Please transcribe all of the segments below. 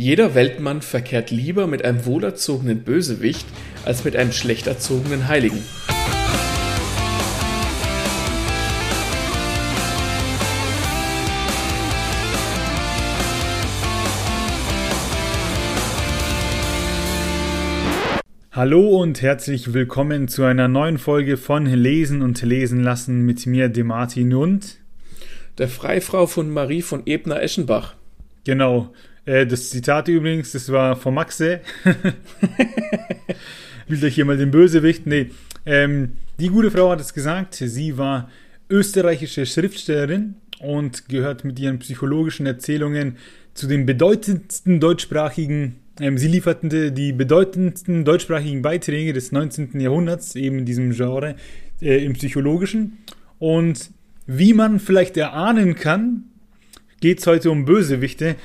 Jeder Weltmann verkehrt lieber mit einem wohlerzogenen Bösewicht als mit einem schlecht erzogenen Heiligen. Hallo und herzlich willkommen zu einer neuen Folge von Lesen und Lesen lassen mit mir, dem Martin und der Freifrau von Marie von Ebner-Eschenbach. Genau. Äh, das Zitat übrigens, das war von Maxe. Will euch hier mal den Bösewicht? Nee. Ähm, die gute Frau hat es gesagt. Sie war österreichische Schriftstellerin und gehört mit ihren psychologischen Erzählungen zu den bedeutendsten deutschsprachigen ähm, sie lieferten die bedeutendsten deutschsprachigen Beiträge des 19. Jahrhunderts, eben in diesem Genre, äh, im Psychologischen. Und wie man vielleicht erahnen kann, geht es heute um Bösewichte.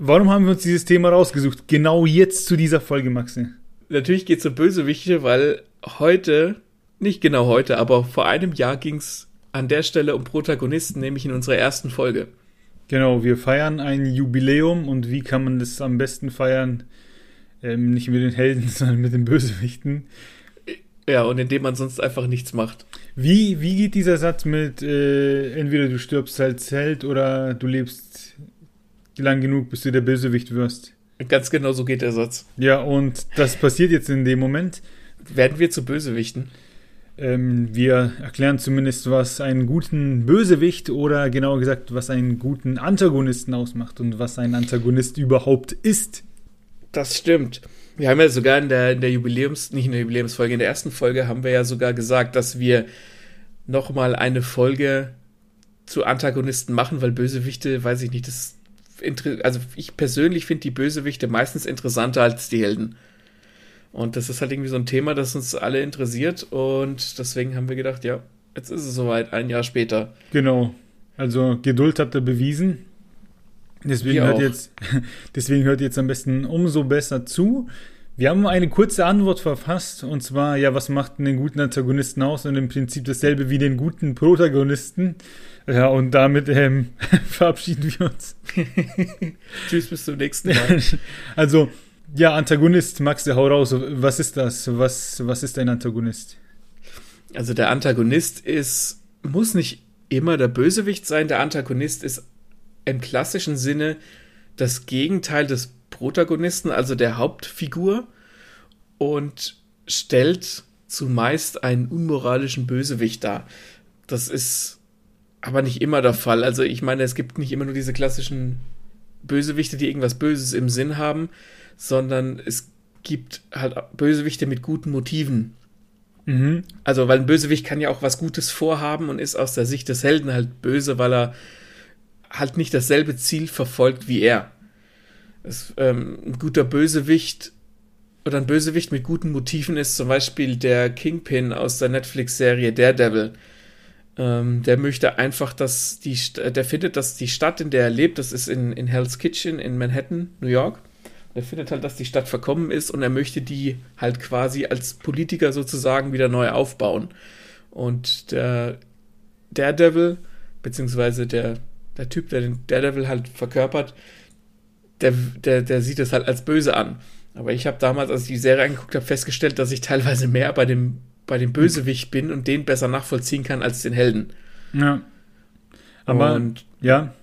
Warum haben wir uns dieses Thema rausgesucht? Genau jetzt zu dieser Folge, Maxe. Natürlich geht es um Bösewichte, weil heute, nicht genau heute, aber vor einem Jahr ging es an der Stelle um Protagonisten, nämlich in unserer ersten Folge. Genau, wir feiern ein Jubiläum und wie kann man das am besten feiern? Ähm, nicht mit den Helden, sondern mit den Bösewichten. Ja, und indem man sonst einfach nichts macht. Wie, wie geht dieser Satz mit, äh, entweder du stirbst als Held oder du lebst lang genug, bis du der Bösewicht wirst? Ganz genau so geht der Satz. Ja, und das passiert jetzt in dem Moment. Werden wir zu Bösewichten? Ähm, wir erklären zumindest, was einen guten Bösewicht oder genauer gesagt, was einen guten Antagonisten ausmacht und was ein Antagonist überhaupt ist. Das stimmt. Wir haben ja sogar in der, in der Jubiläums, nicht in der Jubiläumsfolge, in der ersten Folge haben wir ja sogar gesagt, dass wir nochmal eine Folge zu Antagonisten machen, weil Bösewichte, weiß ich nicht, das also ich persönlich finde die Bösewichte meistens interessanter als die Helden. Und das ist halt irgendwie so ein Thema, das uns alle interessiert. Und deswegen haben wir gedacht, ja, jetzt ist es soweit, ein Jahr später. Genau. Also Geduld habt ihr bewiesen. Deswegen hört, jetzt, deswegen hört jetzt am besten umso besser zu. Wir haben eine kurze Antwort verfasst, und zwar, ja, was macht den guten Antagonisten aus? Und im Prinzip dasselbe wie den guten Protagonisten. Ja, und damit ähm, verabschieden wir uns. Tschüss, bis zum nächsten Mal. also, ja, Antagonist, Max, hau raus. Was ist das? Was, was ist ein Antagonist? Also der Antagonist ist, muss nicht immer der Bösewicht sein. Der Antagonist ist im klassischen Sinne das Gegenteil des Protagonisten, also der Hauptfigur, und stellt zumeist einen unmoralischen Bösewicht dar. Das ist aber nicht immer der Fall. Also ich meine, es gibt nicht immer nur diese klassischen Bösewichte, die irgendwas Böses im Sinn haben, sondern es gibt halt Bösewichte mit guten Motiven. Mhm. Also, weil ein Bösewicht kann ja auch was Gutes vorhaben und ist aus der Sicht des Helden halt böse, weil er halt nicht dasselbe Ziel verfolgt wie er. Es, ähm, ein guter Bösewicht oder ein Bösewicht mit guten Motiven ist zum Beispiel der Kingpin aus der Netflix-Serie Daredevil. Ähm, der möchte einfach, dass die, der findet, dass die Stadt, in der er lebt, das ist in, in Hell's Kitchen in Manhattan, New York, er findet halt, dass die Stadt verkommen ist und er möchte die halt quasi als Politiker sozusagen wieder neu aufbauen. Und der Daredevil, beziehungsweise der, der Typ, der den Daredevil halt verkörpert, der, der, der sieht es halt als böse an. Aber ich habe damals, als ich die Serie angeguckt habe, festgestellt, dass ich teilweise mehr bei dem, bei dem Bösewicht bin und den besser nachvollziehen kann als den Helden. Ja. Aber, und, ja.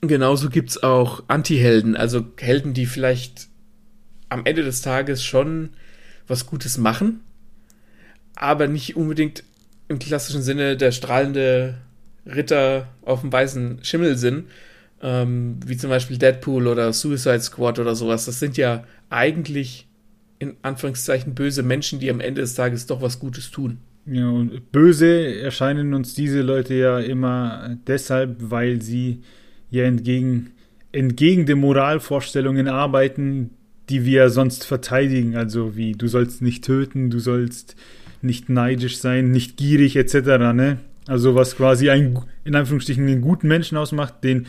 Genauso gibt es auch Anti-Helden, also Helden, die vielleicht am Ende des Tages schon was Gutes machen, aber nicht unbedingt im klassischen Sinne der strahlende Ritter auf dem weißen Schimmel sind, ähm, wie zum Beispiel Deadpool oder Suicide Squad oder sowas. Das sind ja eigentlich in Anführungszeichen böse Menschen, die am Ende des Tages doch was Gutes tun. Ja, und böse erscheinen uns diese Leute ja immer deshalb, weil sie ja entgegen, entgegen den Moralvorstellungen arbeiten, die wir sonst verteidigen. Also wie du sollst nicht töten, du sollst nicht neidisch sein, nicht gierig etc. Ne? Also was quasi ein, in Anführungsstrichen einen guten Menschen ausmacht, den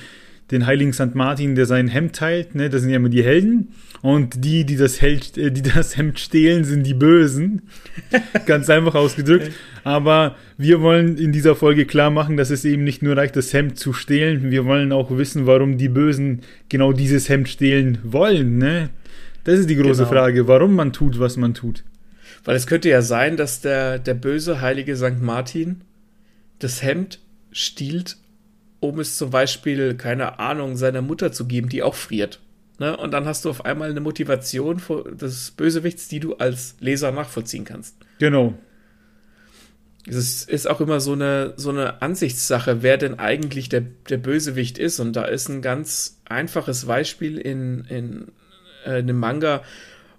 den heiligen St. Martin, der sein Hemd teilt, ne? Das sind ja immer die Helden. Und die, die das, Held, äh, die das Hemd stehlen, sind die Bösen. Ganz einfach ausgedrückt. Aber wir wollen in dieser Folge klar machen, dass es eben nicht nur reicht, das Hemd zu stehlen. Wir wollen auch wissen, warum die Bösen genau dieses Hemd stehlen wollen. Ne? Das ist die große genau. Frage, warum man tut, was man tut. Weil es könnte ja sein, dass der, der böse heilige St. Martin das Hemd stiehlt, um es zum Beispiel, keine Ahnung, seiner Mutter zu geben, die auch friert. Ne? Und dann hast du auf einmal eine Motivation des Bösewichts, die du als Leser nachvollziehen kannst. Genau. Es ist auch immer so eine, so eine Ansichtssache, wer denn eigentlich der, der Bösewicht ist. Und da ist ein ganz einfaches Beispiel in, in, äh, in einem Manga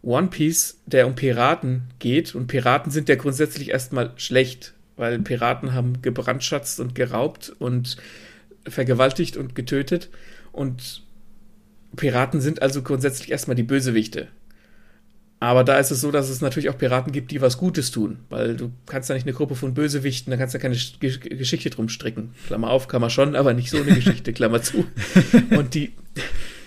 One Piece, der um Piraten geht. Und Piraten sind ja grundsätzlich erstmal schlecht, weil Piraten haben gebrandschatzt und geraubt und vergewaltigt und getötet. Und Piraten sind also grundsätzlich erstmal die Bösewichte. Aber da ist es so, dass es natürlich auch Piraten gibt, die was Gutes tun, weil du kannst ja nicht eine Gruppe von Bösewichten, da kannst du ja keine Geschichte drum stricken. Klammer auf, kann man schon, aber nicht so eine Geschichte, Klammer zu. Und die,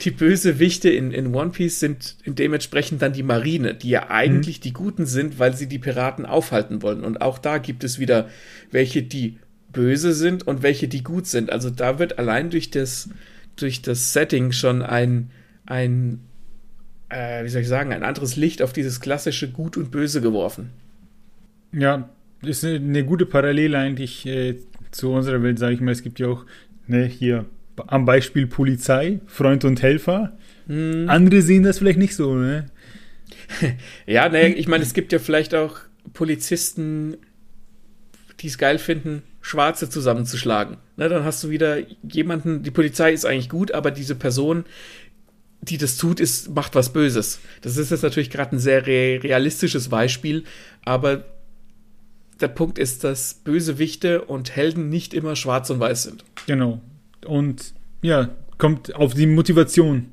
die Bösewichte in, in One Piece sind dementsprechend dann die Marine, die ja eigentlich mhm. die Guten sind, weil sie die Piraten aufhalten wollen. Und auch da gibt es wieder welche, die böse sind und welche, die gut sind. Also da wird allein durch das, durch das Setting schon ein, ein äh, wie soll ich sagen, ein anderes Licht auf dieses klassische Gut und Böse geworfen. Ja, ist eine, eine gute Parallele eigentlich äh, zu unserer Welt, sage ich mal. Es gibt ja auch ne, hier am Beispiel Polizei, Freund und Helfer. Hm. Andere sehen das vielleicht nicht so, ne? ja, naja, ich meine, es gibt ja vielleicht auch Polizisten, die es geil finden, Schwarze zusammenzuschlagen. Ne, dann hast du wieder jemanden, die Polizei ist eigentlich gut, aber diese Person, die das tut, ist, macht was Böses. Das ist jetzt natürlich gerade ein sehr realistisches Beispiel, aber der Punkt ist, dass Bösewichte und Helden nicht immer schwarz und weiß sind. Genau. Und ja, kommt auf die Motivation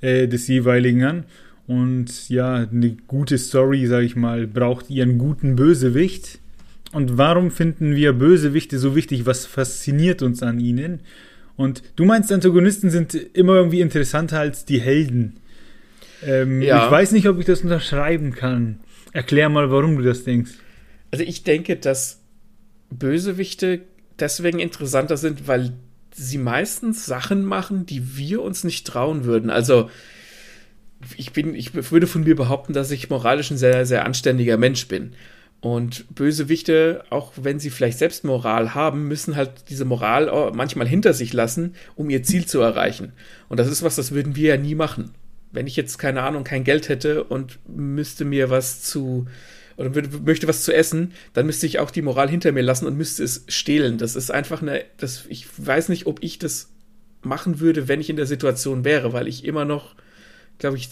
äh, des jeweiligen an. Und ja, eine gute Story, sag ich mal, braucht ihren guten Bösewicht. Und warum finden wir Bösewichte so wichtig? Was fasziniert uns an ihnen? Und du meinst, Antagonisten sind immer irgendwie interessanter als die Helden. Ähm, ja. Ich weiß nicht, ob ich das unterschreiben kann. Erklär mal, warum du das denkst. Also ich denke, dass Bösewichte deswegen interessanter sind, weil sie meistens Sachen machen, die wir uns nicht trauen würden. Also ich bin, ich würde von mir behaupten, dass ich moralisch ein sehr, sehr anständiger Mensch bin. Und Bösewichte, auch wenn sie vielleicht selbst Moral haben, müssen halt diese Moral manchmal hinter sich lassen, um ihr Ziel zu erreichen. Und das ist was, das würden wir ja nie machen. Wenn ich jetzt, keine Ahnung, kein Geld hätte und müsste mir was zu, oder möchte was zu essen, dann müsste ich auch die Moral hinter mir lassen und müsste es stehlen. Das ist einfach eine, das, ich weiß nicht, ob ich das machen würde, wenn ich in der Situation wäre, weil ich immer noch glaube ich,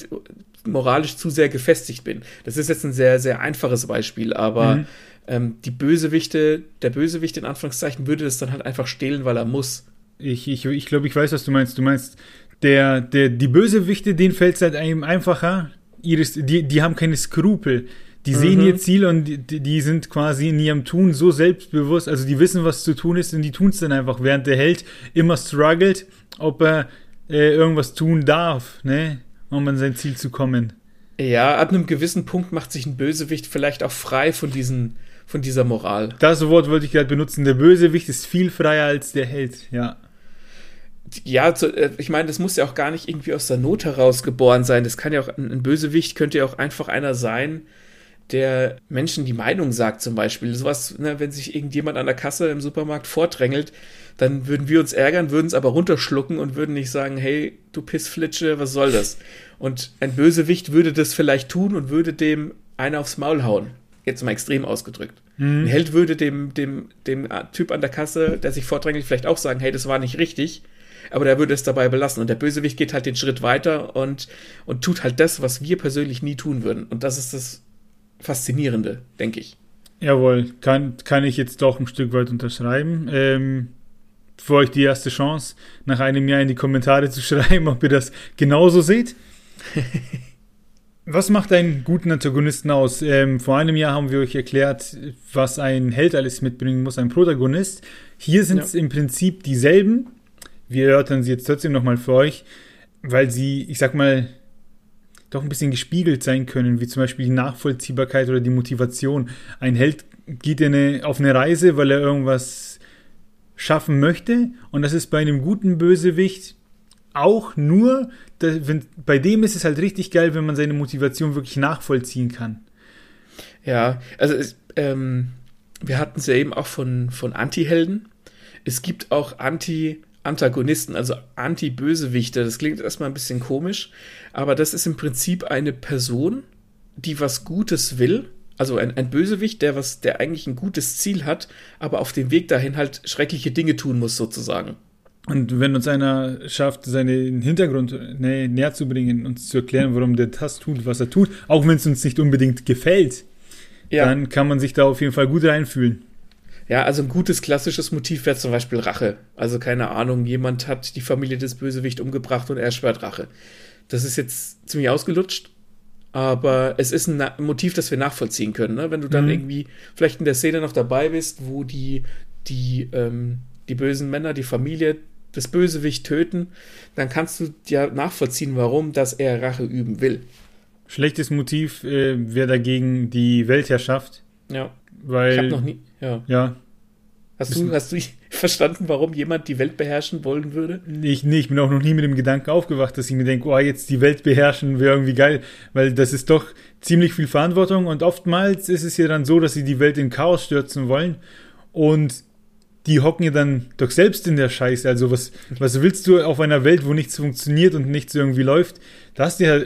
moralisch zu sehr gefestigt bin. Das ist jetzt ein sehr, sehr einfaches Beispiel, aber mhm. ähm, die Bösewichte, der Bösewicht in Anführungszeichen würde das dann halt einfach stehlen, weil er muss. Ich, ich, ich glaube, ich weiß, was du meinst. Du meinst, der, der, die Bösewichte, denen fällt es halt einem einfacher. Ihres, die, die haben keine Skrupel. Die mhm. sehen ihr Ziel und die, die, sind quasi in ihrem Tun so selbstbewusst, also die wissen, was zu tun ist und die tun es dann einfach, während der Held immer struggelt, ob er äh, irgendwas tun darf, ne? Um an sein Ziel zu kommen. Ja, ab einem gewissen Punkt macht sich ein Bösewicht vielleicht auch frei von diesen, von dieser Moral. Das Wort wollte ich gerade benutzen. Der Bösewicht ist viel freier als der Held, ja. Ja, äh, ich meine, das muss ja auch gar nicht irgendwie aus der Not heraus geboren sein. Das kann ja auch, ein Bösewicht könnte ja auch einfach einer sein, der Menschen die Meinung sagt, zum Beispiel. Sowas, ne, wenn sich irgendjemand an der Kasse im Supermarkt vordrängelt, dann würden wir uns ärgern, würden es aber runterschlucken und würden nicht sagen, hey, du Pissflitsche, was soll das? Und ein Bösewicht würde das vielleicht tun und würde dem einer aufs Maul hauen. Jetzt mal extrem ausgedrückt. Mhm. Ein Held würde dem, dem, dem Typ an der Kasse, der sich vordrängelt, vielleicht auch sagen, hey, das war nicht richtig aber der würde es dabei belassen. Und der Bösewicht geht halt den Schritt weiter und, und tut halt das, was wir persönlich nie tun würden. Und das ist das Faszinierende, denke ich. Jawohl, kann, kann ich jetzt doch ein Stück weit unterschreiben. Ähm, für euch die erste Chance, nach einem Jahr in die Kommentare zu schreiben, ob ihr das genauso seht. was macht einen guten Antagonisten aus? Ähm, vor einem Jahr haben wir euch erklärt, was ein Held alles mitbringen muss, ein Protagonist. Hier sind es ja. im Prinzip dieselben. wir erörtern sie jetzt trotzdem nochmal für euch, weil sie, ich sag mal, doch ein bisschen gespiegelt sein können, wie zum Beispiel die Nachvollziehbarkeit oder die Motivation. Ein Held geht eine, auf eine Reise, weil er irgendwas schaffen möchte und das ist bei einem guten Bösewicht auch nur, wenn, bei dem ist es halt richtig geil, wenn man seine Motivation wirklich nachvollziehen kann. Ja, also es, ähm, wir hatten es ja eben auch von, von Anti-Helden. Es gibt auch Anti-Antagonisten, also Anti-Bösewichte. Das klingt erstmal ein bisschen komisch, aber das ist im Prinzip eine Person, die was Gutes will. Also ein, ein Bösewicht, der was, der eigentlich ein gutes Ziel hat, aber auf dem Weg dahin halt schreckliche Dinge tun muss, sozusagen. Und wenn uns einer schafft, seinen Hintergrund nä näher zu bringen, uns zu erklären, warum der das tut, was er tut, auch wenn es uns nicht unbedingt gefällt, ja. dann kann man sich da auf jeden Fall gut reinfühlen. Ja, also ein gutes klassisches Motiv wäre zum Beispiel Rache. Also keine Ahnung, jemand hat die Familie des Bösewicht umgebracht und er schwört Rache. Das ist jetzt ziemlich ausgelutscht, aber es ist ein Motiv, das wir nachvollziehen können. Ne? Wenn du dann mhm. irgendwie vielleicht in der Szene noch dabei bist, wo die, die, ähm, die bösen Männer, die Familie des Bösewicht töten, dann kannst du ja nachvollziehen, warum, dass er Rache üben will. Schlechtes Motiv äh, wäre dagegen die Weltherrschaft. Ja. Weil, ich habe noch nie. Ja. ja. Hast du, hast du verstanden, warum jemand die Welt beherrschen wollen würde? Ich, nee, ich bin auch noch nie mit dem Gedanken aufgewacht, dass ich mir denke, oh, jetzt die Welt beherrschen wäre irgendwie geil, weil das ist doch ziemlich viel Verantwortung und oftmals ist es ja dann so, dass sie die Welt in Chaos stürzen wollen und die hocken ja dann doch selbst in der Scheiße. Also was, was willst du auf einer Welt, wo nichts funktioniert und nichts irgendwie läuft? Da hast du ja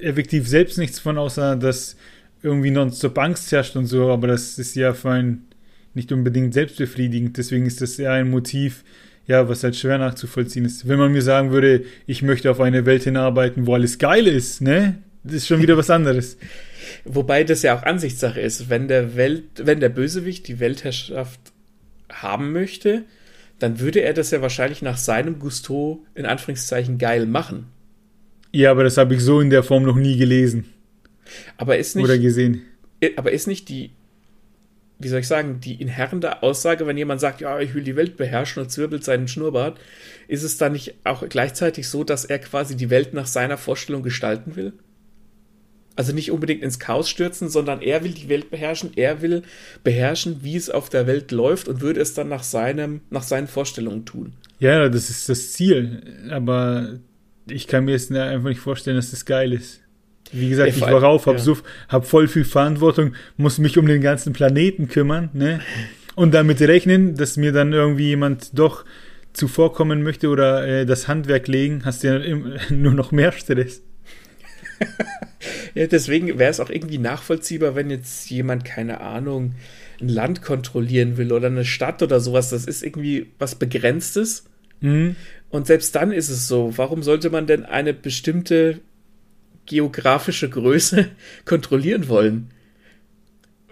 effektiv selbst nichts von, außer dass irgendwie nonstop Angst herrscht und so, aber das ist ja für einen nicht unbedingt selbstbefriedigend. Deswegen ist das eher ein Motiv, ja, was halt schwer nachzuvollziehen ist. Wenn man mir sagen würde, ich möchte auf eine Welt hinarbeiten, wo alles geil ist, ne? Das ist schon wieder was anderes. Wobei das ja auch Ansichtssache ist. Wenn der Welt, wenn der Bösewicht die Weltherrschaft haben möchte, dann würde er das ja wahrscheinlich nach seinem Gusto in Anführungszeichen geil machen. Ja, aber das habe ich so in der Form noch nie gelesen. Aber ist nicht. Oder gesehen. Aber ist nicht die, wie soll ich sagen, die inhärente Aussage, wenn jemand sagt, ja, ich will die Welt beherrschen und zwirbelt seinen Schnurrbart, ist es dann nicht auch gleichzeitig so, dass er quasi die Welt nach seiner Vorstellung gestalten will? Also nicht unbedingt ins Chaos stürzen, sondern er will die Welt beherrschen, er will beherrschen, wie es auf der Welt läuft und würde es dann nach seinem, nach seinen Vorstellungen tun. Ja, das ist das Ziel. Aber ich kann mir jetzt einfach nicht vorstellen, dass das geil ist. Wie gesagt, ich war rauf, hab, ja. so, hab voll viel Verantwortung, muss mich um den ganzen Planeten kümmern, ne? Und damit rechnen, dass mir dann irgendwie jemand doch zuvorkommen möchte oder äh, das Handwerk legen, hast du ja nur noch mehr Stress. ja, deswegen wäre es auch irgendwie nachvollziehbar, wenn jetzt jemand, keine Ahnung, ein Land kontrollieren will oder eine Stadt oder sowas. Das ist irgendwie was Begrenztes. Mhm. Und selbst dann ist es so, warum sollte man denn eine bestimmte geografische Größe kontrollieren wollen?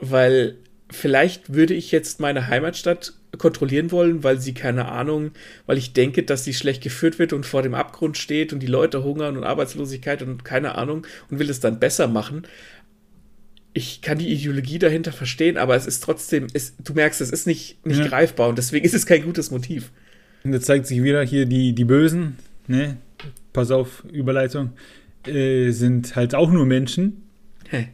Weil vielleicht würde ich jetzt meine Heimatstadt kontrollieren wollen, weil sie keine Ahnung, weil ich denke, dass sie schlecht geführt wird und vor dem Abgrund steht und die Leute hungern und Arbeitslosigkeit und keine Ahnung und will es dann besser machen. Ich kann die Ideologie dahinter verstehen, aber es ist trotzdem, es, du merkst, es ist nicht, nicht ja. greifbar und deswegen ist es kein gutes Motiv. Und da zeigt sich wieder hier die, die Bösen, ne? Pass auf, Überleitung, äh, sind halt auch nur Menschen. Hey.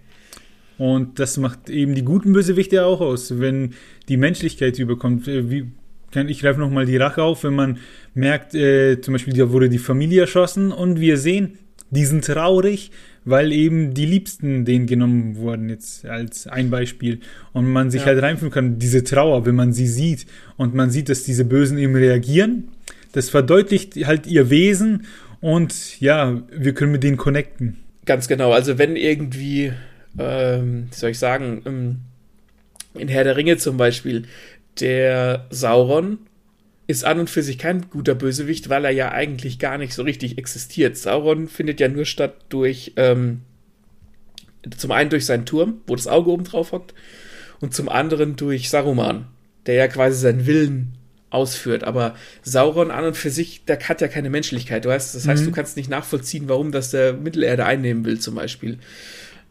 Und das macht eben die guten Bösewichte auch aus, wenn die Menschlichkeit überkommt. Äh, wie, kann, ich greife nochmal die Rache auf, wenn man merkt, äh, zum Beispiel, da wurde die Familie erschossen und wir sehen, die sind traurig, weil eben die Liebsten denen genommen wurden, jetzt als ein Beispiel. Und man sich ja. halt reinfühlen kann, diese Trauer, wenn man sie sieht und man sieht, dass diese Bösen eben reagieren, das verdeutlicht halt ihr Wesen und ja, wir können mit denen connecten. Ganz genau, also wenn irgendwie, ähm, wie soll ich sagen, ähm, in Herr der Ringe zum Beispiel, der Sauron ist an und für sich kein guter Bösewicht, weil er ja eigentlich gar nicht so richtig existiert. Sauron findet ja nur statt durch, ähm, zum einen durch seinen Turm, wo das Auge oben drauf hockt, und zum anderen durch Saruman, der ja quasi seinen Willen ausführt. Aber Sauron an und für sich, der hat ja keine Menschlichkeit. Du weißt, das heißt, mhm. du kannst nicht nachvollziehen, warum das der Mittelerde einnehmen will, zum Beispiel.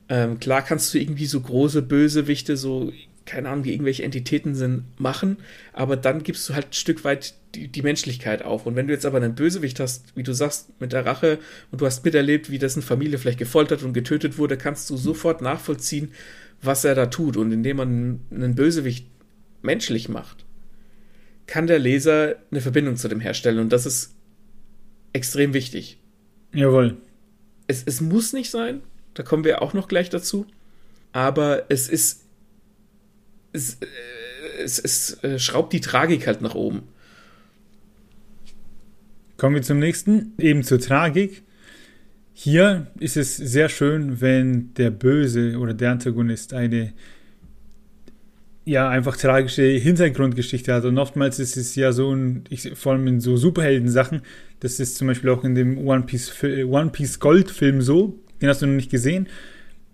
Ähm, klar kannst du irgendwie so große Bösewichte, so keine Ahnung, wie irgendwelche Entitäten sind, machen, aber dann gibst du halt ein Stück weit die, die Menschlichkeit auf. Und wenn du jetzt aber einen Bösewicht hast, wie du sagst, mit der Rache und du hast miterlebt, wie dessen Familie vielleicht gefoltert und getötet wurde, kannst du sofort nachvollziehen, was er da tut. Und indem man einen Bösewicht menschlich macht, kann der Leser eine Verbindung zu dem herstellen. Und das ist extrem wichtig. Jawohl. Es, es muss nicht sein, da kommen wir auch noch gleich dazu. Aber es ist. Es, äh, es, es äh, schraubt die Tragik halt nach oben. Kommen wir zum nächsten, eben zur Tragik. Hier ist es sehr schön, wenn der Böse oder der Antagonist eine ja einfach tragische Hintergrundgeschichte hat. Und oftmals ist es ja so, ich, vor allem in so Superhelden-Sachen, das ist zum Beispiel auch in dem One Piece, One Piece Gold-Film so, den hast du noch nicht gesehen.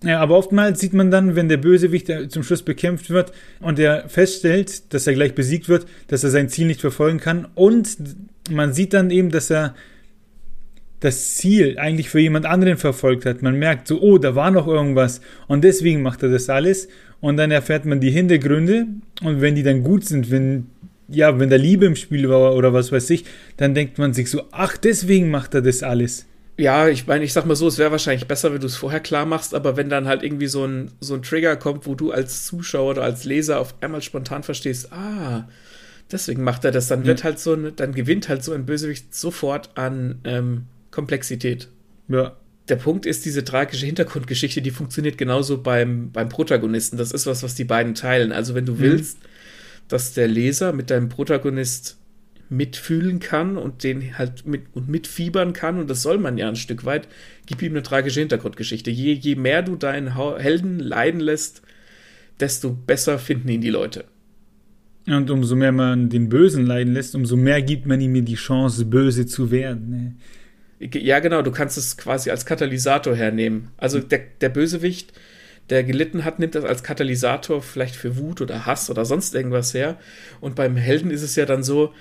Ja, aber oftmals sieht man dann, wenn der Bösewicht zum Schluss bekämpft wird und er feststellt, dass er gleich besiegt wird, dass er sein Ziel nicht verfolgen kann und man sieht dann eben, dass er das Ziel eigentlich für jemand anderen verfolgt hat. Man merkt so, oh, da war noch irgendwas und deswegen macht er das alles und dann erfährt man die Hintergründe und wenn die dann gut sind, wenn ja, wenn da Liebe im Spiel war oder was weiß ich, dann denkt man sich so, ach, deswegen macht er das alles. Ja, ich meine, ich sag mal so, es wäre wahrscheinlich besser, wenn du es vorher klar machst, aber wenn dann halt irgendwie so ein, so ein Trigger kommt, wo du als Zuschauer oder als Leser auf einmal spontan verstehst, ah, deswegen macht er das, dann wird halt so ein, dann gewinnt halt so ein Bösewicht sofort an ähm, Komplexität. Ja. Der Punkt ist, diese tragische Hintergrundgeschichte, die funktioniert genauso beim, beim Protagonisten. Das ist was, was die beiden teilen. Also, wenn du mhm. willst, dass der Leser mit deinem Protagonist mitfühlen kann und den halt mit und mitfiebern kann, und das soll man ja ein Stück weit, gib ihm eine tragische Hintergrundgeschichte. Je, je mehr du deinen Helden leiden lässt, desto besser finden ihn die Leute. Und umso mehr man den Bösen leiden lässt, umso mehr gibt man ihm die Chance, böse zu werden. Ja, genau, du kannst es quasi als Katalysator hernehmen. Also der, der Bösewicht, der gelitten hat, nimmt das als Katalysator vielleicht für Wut oder Hass oder sonst irgendwas her. Und beim Helden ist es ja dann so,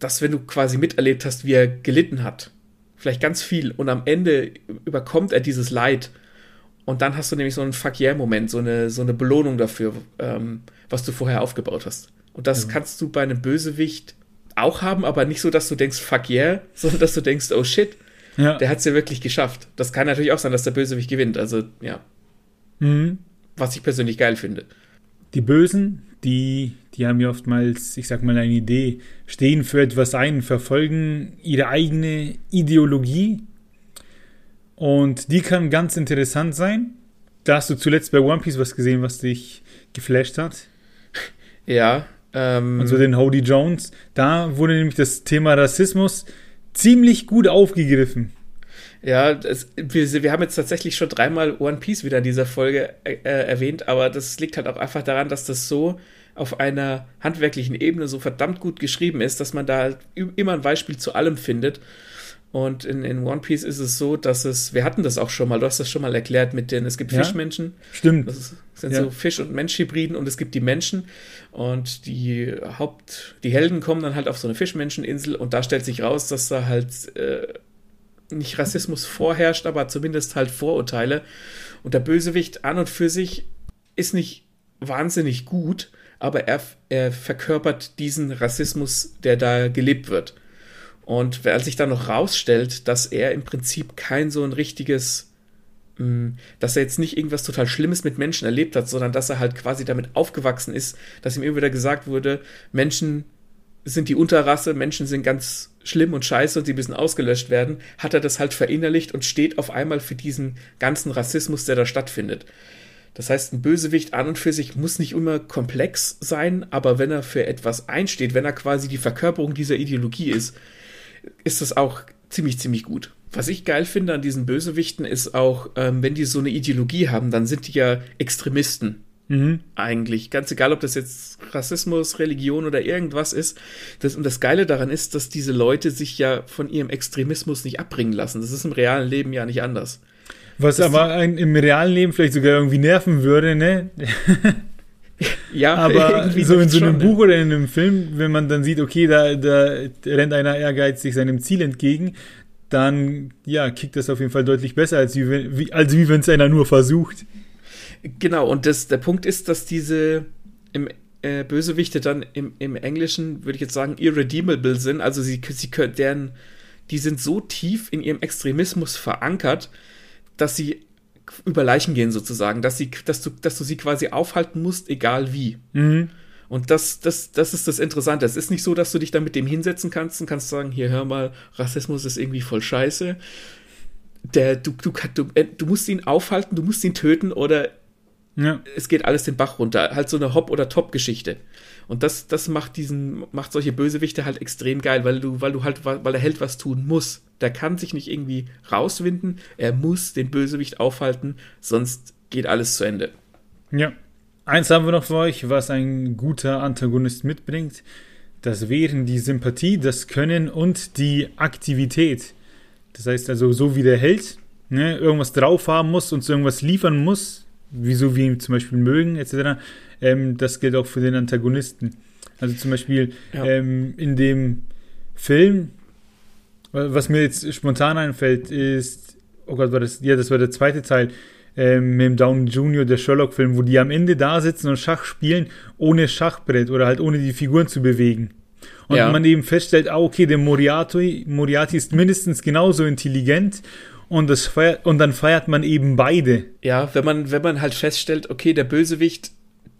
dass wenn du quasi miterlebt hast, wie er gelitten hat, vielleicht ganz viel, und am Ende überkommt er dieses Leid. Und dann hast du nämlich so einen Fuck yeah-Moment, so eine, so eine Belohnung dafür, ähm, was du vorher aufgebaut hast. Und das ja. kannst du bei einem Bösewicht auch haben, aber nicht so, dass du denkst, fuck yeah, sondern dass du denkst, oh shit, ja. der hat es ja wirklich geschafft. Das kann natürlich auch sein, dass der Bösewicht gewinnt. Also, ja. Mhm. Was ich persönlich geil finde. Die Bösen, die, die haben ja oftmals, ich sag mal, eine Idee, stehen für etwas ein, verfolgen ihre eigene Ideologie. Und die kann ganz interessant sein. Da hast du zuletzt bei One Piece was gesehen, was dich geflasht hat. Ja, ähm, also den Hody Jones. Da wurde nämlich das Thema Rassismus ziemlich gut aufgegriffen. Ja, das, wir, wir haben jetzt tatsächlich schon dreimal One Piece wieder in dieser Folge äh, erwähnt, aber das liegt halt auch einfach daran, dass das so auf einer handwerklichen Ebene so verdammt gut geschrieben ist, dass man da halt immer ein Beispiel zu allem findet. Und in, in One Piece ist es so, dass es, wir hatten das auch schon mal, du hast das schon mal erklärt mit den, es gibt ja? Fischmenschen. Stimmt. Das sind ja. so Fisch- und Menschhybriden und es gibt die Menschen. Und die Haupt, die Helden kommen dann halt auf so eine Fischmenscheninsel und da stellt sich raus, dass da halt äh, nicht Rassismus vorherrscht, aber zumindest halt Vorurteile. Und der Bösewicht an und für sich ist nicht wahnsinnig gut, aber er, er verkörpert diesen Rassismus, der da gelebt wird. Und als sich dann noch rausstellt, dass er im Prinzip kein so ein richtiges, mm, dass er jetzt nicht irgendwas total Schlimmes mit Menschen erlebt hat, sondern dass er halt quasi damit aufgewachsen ist, dass ihm immer wieder gesagt wurde, Menschen sind die Unterrasse, Menschen sind ganz schlimm und scheiße und sie müssen ausgelöscht werden, hat er das halt verinnerlicht und steht auf einmal für diesen ganzen Rassismus, der da stattfindet. Das heißt, ein Bösewicht an und für sich muss nicht immer komplex sein, aber wenn er für etwas einsteht, wenn er quasi die Verkörperung dieser Ideologie ist, ist das auch ziemlich, ziemlich gut. Was ich geil finde an diesen Bösewichten ist auch, ähm, wenn die so eine Ideologie haben, dann sind die ja Extremisten. Mhm. Eigentlich. Ganz egal, ob das jetzt Rassismus, Religion oder irgendwas ist. Das, und das Geile daran ist, dass diese Leute sich ja von ihrem Extremismus nicht abbringen lassen. Das ist im realen Leben ja nicht anders. Was das aber ein, im realen Leben vielleicht sogar irgendwie nerven würde, ne? Ja, aber so in so einem schon, Buch oder in einem Film, wenn man dann sieht, okay, da, da rennt einer ehrgeizig seinem Ziel entgegen, dann ja, kickt das auf jeden Fall deutlich besser, als wie, wie, als wie wenn es einer nur versucht. Genau, und das, der Punkt ist, dass diese im, äh, Bösewichte dann im, im Englischen, würde ich jetzt sagen, irredeemable sind. Also sie, sie können, deren, die sind so tief in ihrem Extremismus verankert, dass sie über Leichen gehen sozusagen, dass, sie, dass, du, dass du sie quasi aufhalten musst, egal wie. Mhm. Und das, das, das ist das Interessante. Es ist nicht so, dass du dich dann mit dem hinsetzen kannst und kannst sagen, hier hör mal, Rassismus ist irgendwie voll scheiße. Der, du, du, du, äh, du musst ihn aufhalten, du musst ihn töten oder ja. es geht alles den Bach runter. Halt so eine Hop- oder Top-Geschichte. Und das, das macht diesen, macht solche Bösewichte halt extrem geil, weil du, weil du halt, weil der Held was tun muss. Der kann sich nicht irgendwie rauswinden, er muss den Bösewicht aufhalten, sonst geht alles zu Ende. Ja. Eins haben wir noch für euch, was ein guter Antagonist mitbringt. Das wären die Sympathie, das Können und die Aktivität. Das heißt also, so wie der Held ne, irgendwas drauf haben muss und irgendwas liefern muss, wieso wir ihn zum Beispiel mögen, etc., ähm, das gilt auch für den Antagonisten. Also zum Beispiel ja. ähm, in dem Film, was mir jetzt spontan einfällt, ist, oh Gott, war das, ja, das war der zweite Teil, ähm, mit dem Downey Jr., der Sherlock-Film, wo die am Ende da sitzen und Schach spielen, ohne Schachbrett oder halt ohne die Figuren zu bewegen. Und ja. man eben feststellt, ah, okay, der Moriarty, Moriarty ist mindestens genauso intelligent und, das feiert, und dann feiert man eben beide. Ja, wenn man, wenn man halt feststellt, okay, der Bösewicht,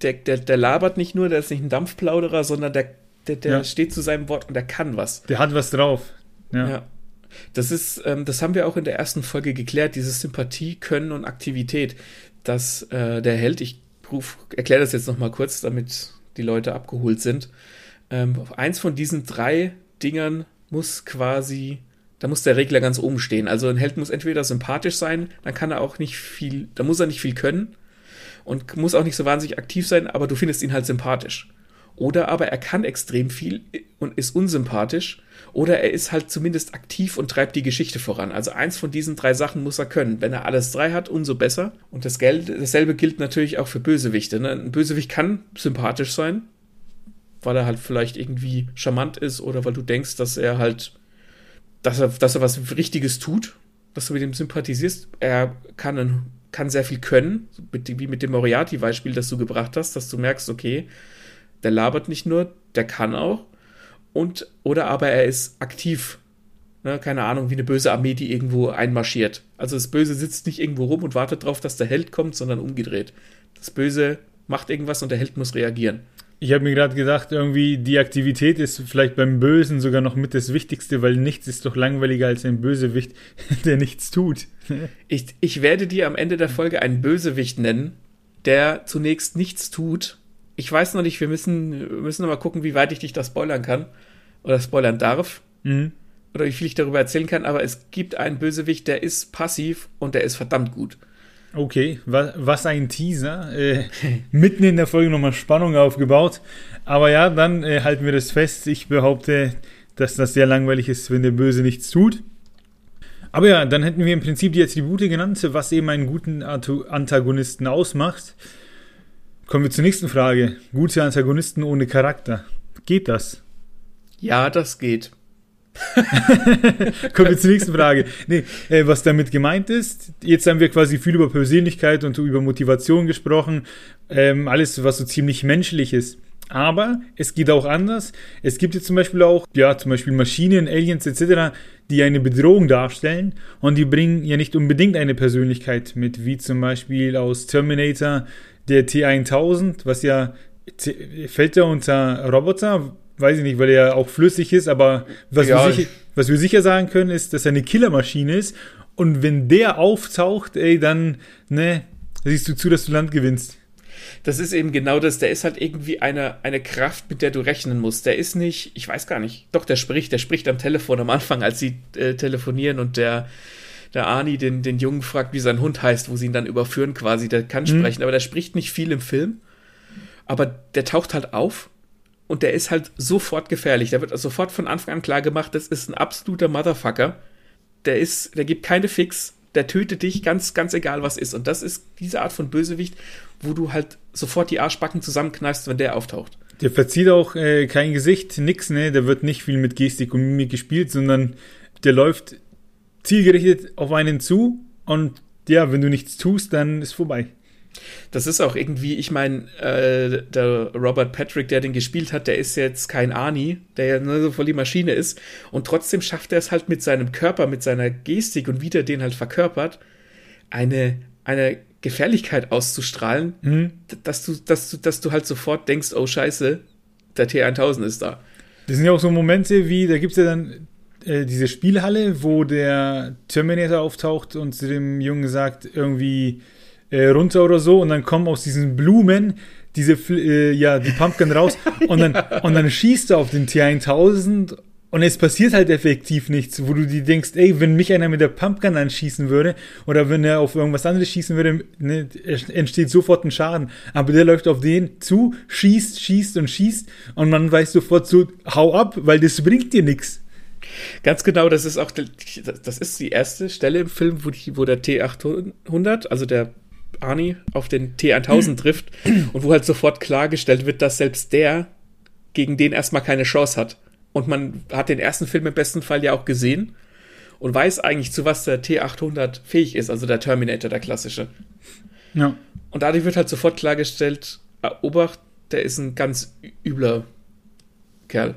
der, der, der labert nicht nur, der ist nicht ein Dampfplauderer, sondern der, der, der ja. steht zu seinem Wort und der kann was. Der hat was drauf. Ja. ja. Das ist, ähm, das haben wir auch in der ersten Folge geklärt, dieses Sympathie, Können und Aktivität. Dass äh, der Held, ich erkläre das jetzt nochmal kurz, damit die Leute abgeholt sind. Ähm, eins von diesen drei Dingern muss quasi, da muss der Regler ganz oben stehen. Also ein Held muss entweder sympathisch sein, dann kann er auch nicht viel, da muss er nicht viel können und muss auch nicht so wahnsinnig aktiv sein, aber du findest ihn halt sympathisch. Oder aber er kann extrem viel und ist unsympathisch. Oder er ist halt zumindest aktiv und treibt die Geschichte voran. Also eins von diesen drei Sachen muss er können. Wenn er alles drei hat, umso besser. Und das Geld, dasselbe gilt natürlich auch für Bösewichte. Ne? Ein Bösewicht kann sympathisch sein, weil er halt vielleicht irgendwie charmant ist oder weil du denkst, dass er halt, dass er, dass er was Richtiges tut, dass du mit ihm sympathisierst. Er kann, ein, kann sehr viel können, wie mit dem Moriarty-Beispiel, das du gebracht hast, dass du merkst, okay, der labert nicht nur, der kann auch. Und, oder aber er ist aktiv. Ne, keine Ahnung, wie eine böse Armee, die irgendwo einmarschiert. Also das Böse sitzt nicht irgendwo rum und wartet darauf, dass der Held kommt, sondern umgedreht. Das Böse macht irgendwas und der Held muss reagieren. Ich habe mir gerade gedacht, irgendwie die Aktivität ist vielleicht beim Bösen sogar noch mit das Wichtigste, weil nichts ist doch langweiliger als ein Bösewicht, der nichts tut. ich, ich werde dir am Ende der Folge einen Bösewicht nennen, der zunächst nichts tut ich weiß noch nicht, wir müssen, müssen noch mal gucken, wie weit ich dich da spoilern kann oder spoilern darf. Mhm. Oder wie viel ich darüber erzählen kann, aber es gibt einen Bösewicht, der ist passiv und der ist verdammt gut. Okay, was, ein Teaser. Äh, mitten in der Folge nochmal Spannung aufgebaut. Aber ja, dann äh, halten wir das fest. Ich behaupte, dass das sehr langweilig ist, wenn der Böse nichts tut. Aber ja, dann hätten wir im Prinzip die Attribute genannt, was eben einen guten Antagonisten ausmacht. Kommen wir zur nächsten Frage. Gute Antagonisten ohne Charakter. Geht das? Ja, das geht. Kommen wir zur nächsten Frage. Nee, äh, was damit gemeint ist, jetzt haben wir quasi viel über Persönlichkeit und über Motivation gesprochen. Ähm, alles, was so ziemlich menschlich ist. Aber es geht auch anders. Es gibt jetzt zum Beispiel auch, ja, zum Beispiel Maschinen, Aliens etc., die eine Bedrohung darstellen und die bringen ja nicht unbedingt eine Persönlichkeit mit, wie zum Beispiel aus Terminator der T1000, was ja, fällt der unter Roboter? Weiß ich nicht, weil er auch flüssig ist, aber was, ja, wir sicher, was wir sicher sagen können, ist, dass er eine Killermaschine ist. Und wenn der auftaucht, ey, dann, ne, siehst du zu, dass du Land gewinnst. Das ist eben genau das. Der ist halt irgendwie eine, eine Kraft, mit der du rechnen musst. Der ist nicht, ich weiß gar nicht. Doch, der spricht, der spricht am Telefon am Anfang, als sie äh, telefonieren und der, der Arnie den, den Jungen fragt, wie sein Hund heißt, wo sie ihn dann überführen quasi. Der kann mhm. sprechen, aber der spricht nicht viel im Film. Aber der taucht halt auf und der ist halt sofort gefährlich. Der wird also sofort von Anfang an klar gemacht, das ist ein absoluter Motherfucker. Der ist, der gibt keine Fix, der tötet dich, ganz, ganz egal was ist. Und das ist diese Art von Bösewicht, wo du halt sofort die Arschbacken zusammenkneifst, wenn der auftaucht. Der verzieht auch äh, kein Gesicht, nix, ne? Der wird nicht viel mit Gestik und Mimik gespielt, sondern der läuft zielgerichtet auf einen zu und ja, wenn du nichts tust, dann ist vorbei. Das ist auch irgendwie, ich meine, äh, der Robert Patrick, der den gespielt hat, der ist jetzt kein Arnie, der ja nur so voll die Maschine ist. Und trotzdem schafft er es halt mit seinem Körper, mit seiner Gestik und wie der den halt verkörpert, eine, eine Gefährlichkeit auszustrahlen, mhm. dass, du, dass, du, dass du halt sofort denkst, oh scheiße, der T1000 ist da. Das sind ja auch so Momente wie, da gibt es ja dann äh, diese Spielhalle, wo der Terminator auftaucht und zu dem Jungen sagt, irgendwie äh, runter oder so, und dann kommen aus diesen Blumen diese, äh, ja, die Pumpkin raus und dann, und dann schießt er auf den T1000 und es passiert halt effektiv nichts, wo du dir denkst, ey, wenn mich einer mit der Pumpgun anschießen würde oder wenn er auf irgendwas anderes schießen würde, ne, entsteht sofort ein Schaden. Aber der läuft auf den zu, schießt, schießt und schießt und man weiß sofort so, hau ab, weil das bringt dir nichts. Ganz genau, das ist auch, das ist die erste Stelle im Film, wo, die, wo der T800, also der Arnie, auf den T1000 trifft und wo halt sofort klargestellt wird, dass selbst der gegen den erstmal keine Chance hat. Und man hat den ersten Film im besten Fall ja auch gesehen und weiß eigentlich, zu was der T800 fähig ist, also der Terminator, der klassische. Ja. Und dadurch wird halt sofort klargestellt, ah, Obacht, der ist ein ganz übler Kerl.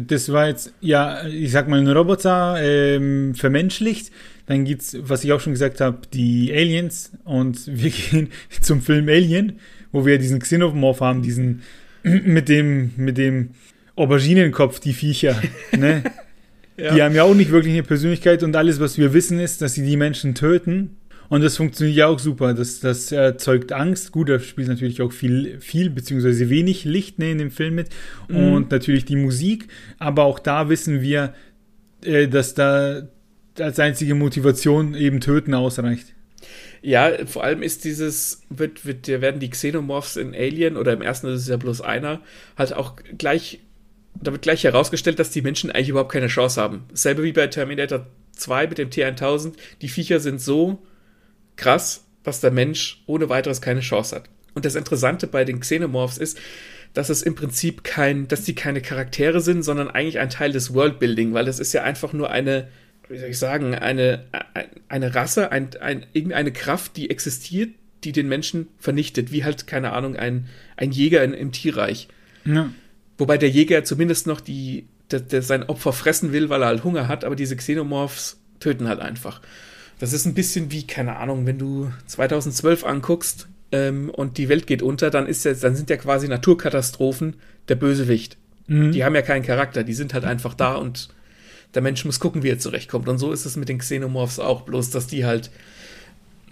Das war jetzt, ja, ich sag mal, ein Roboter ähm, vermenschlicht. Dann gibt's, was ich auch schon gesagt habe, die Aliens. Und wir gehen zum Film Alien, wo wir diesen Xenomorph haben, diesen mit dem, mit dem Auberginenkopf, die Viecher. Ne? ja. Die haben ja auch nicht wirklich eine Persönlichkeit und alles, was wir wissen, ist, dass sie die Menschen töten. Und das funktioniert ja auch super. Das, das erzeugt Angst. Gut, da spielt natürlich auch viel, viel beziehungsweise wenig Licht ne, in dem Film mit. Mhm. Und natürlich die Musik. Aber auch da wissen wir, äh, dass da als einzige Motivation eben Töten ausreicht. Ja, vor allem ist dieses, wird, wird, werden die Xenomorphs in Alien oder im ersten ist es ja bloß einer, halt auch gleich da wird gleich herausgestellt, dass die Menschen eigentlich überhaupt keine Chance haben. Selbe wie bei Terminator 2 mit dem T1000. Die Viecher sind so krass, dass der Mensch ohne weiteres keine Chance hat. Und das Interessante bei den Xenomorphs ist, dass es im Prinzip kein, dass die keine Charaktere sind, sondern eigentlich ein Teil des Worldbuilding, weil das ist ja einfach nur eine, wie soll ich sagen, eine, eine Rasse, ein, ein, irgendeine Kraft, die existiert, die den Menschen vernichtet, wie halt, keine Ahnung, ein, ein Jäger in, im Tierreich. Ja. Wobei der Jäger zumindest noch die, der, der sein Opfer fressen will, weil er halt Hunger hat, aber diese Xenomorphs töten halt einfach. Das ist ein bisschen wie, keine Ahnung, wenn du 2012 anguckst ähm, und die Welt geht unter, dann, ist ja, dann sind ja quasi Naturkatastrophen der Bösewicht. Mhm. Die haben ja keinen Charakter, die sind halt einfach da und der Mensch muss gucken, wie er zurechtkommt. Und so ist es mit den Xenomorphs auch, bloß dass die halt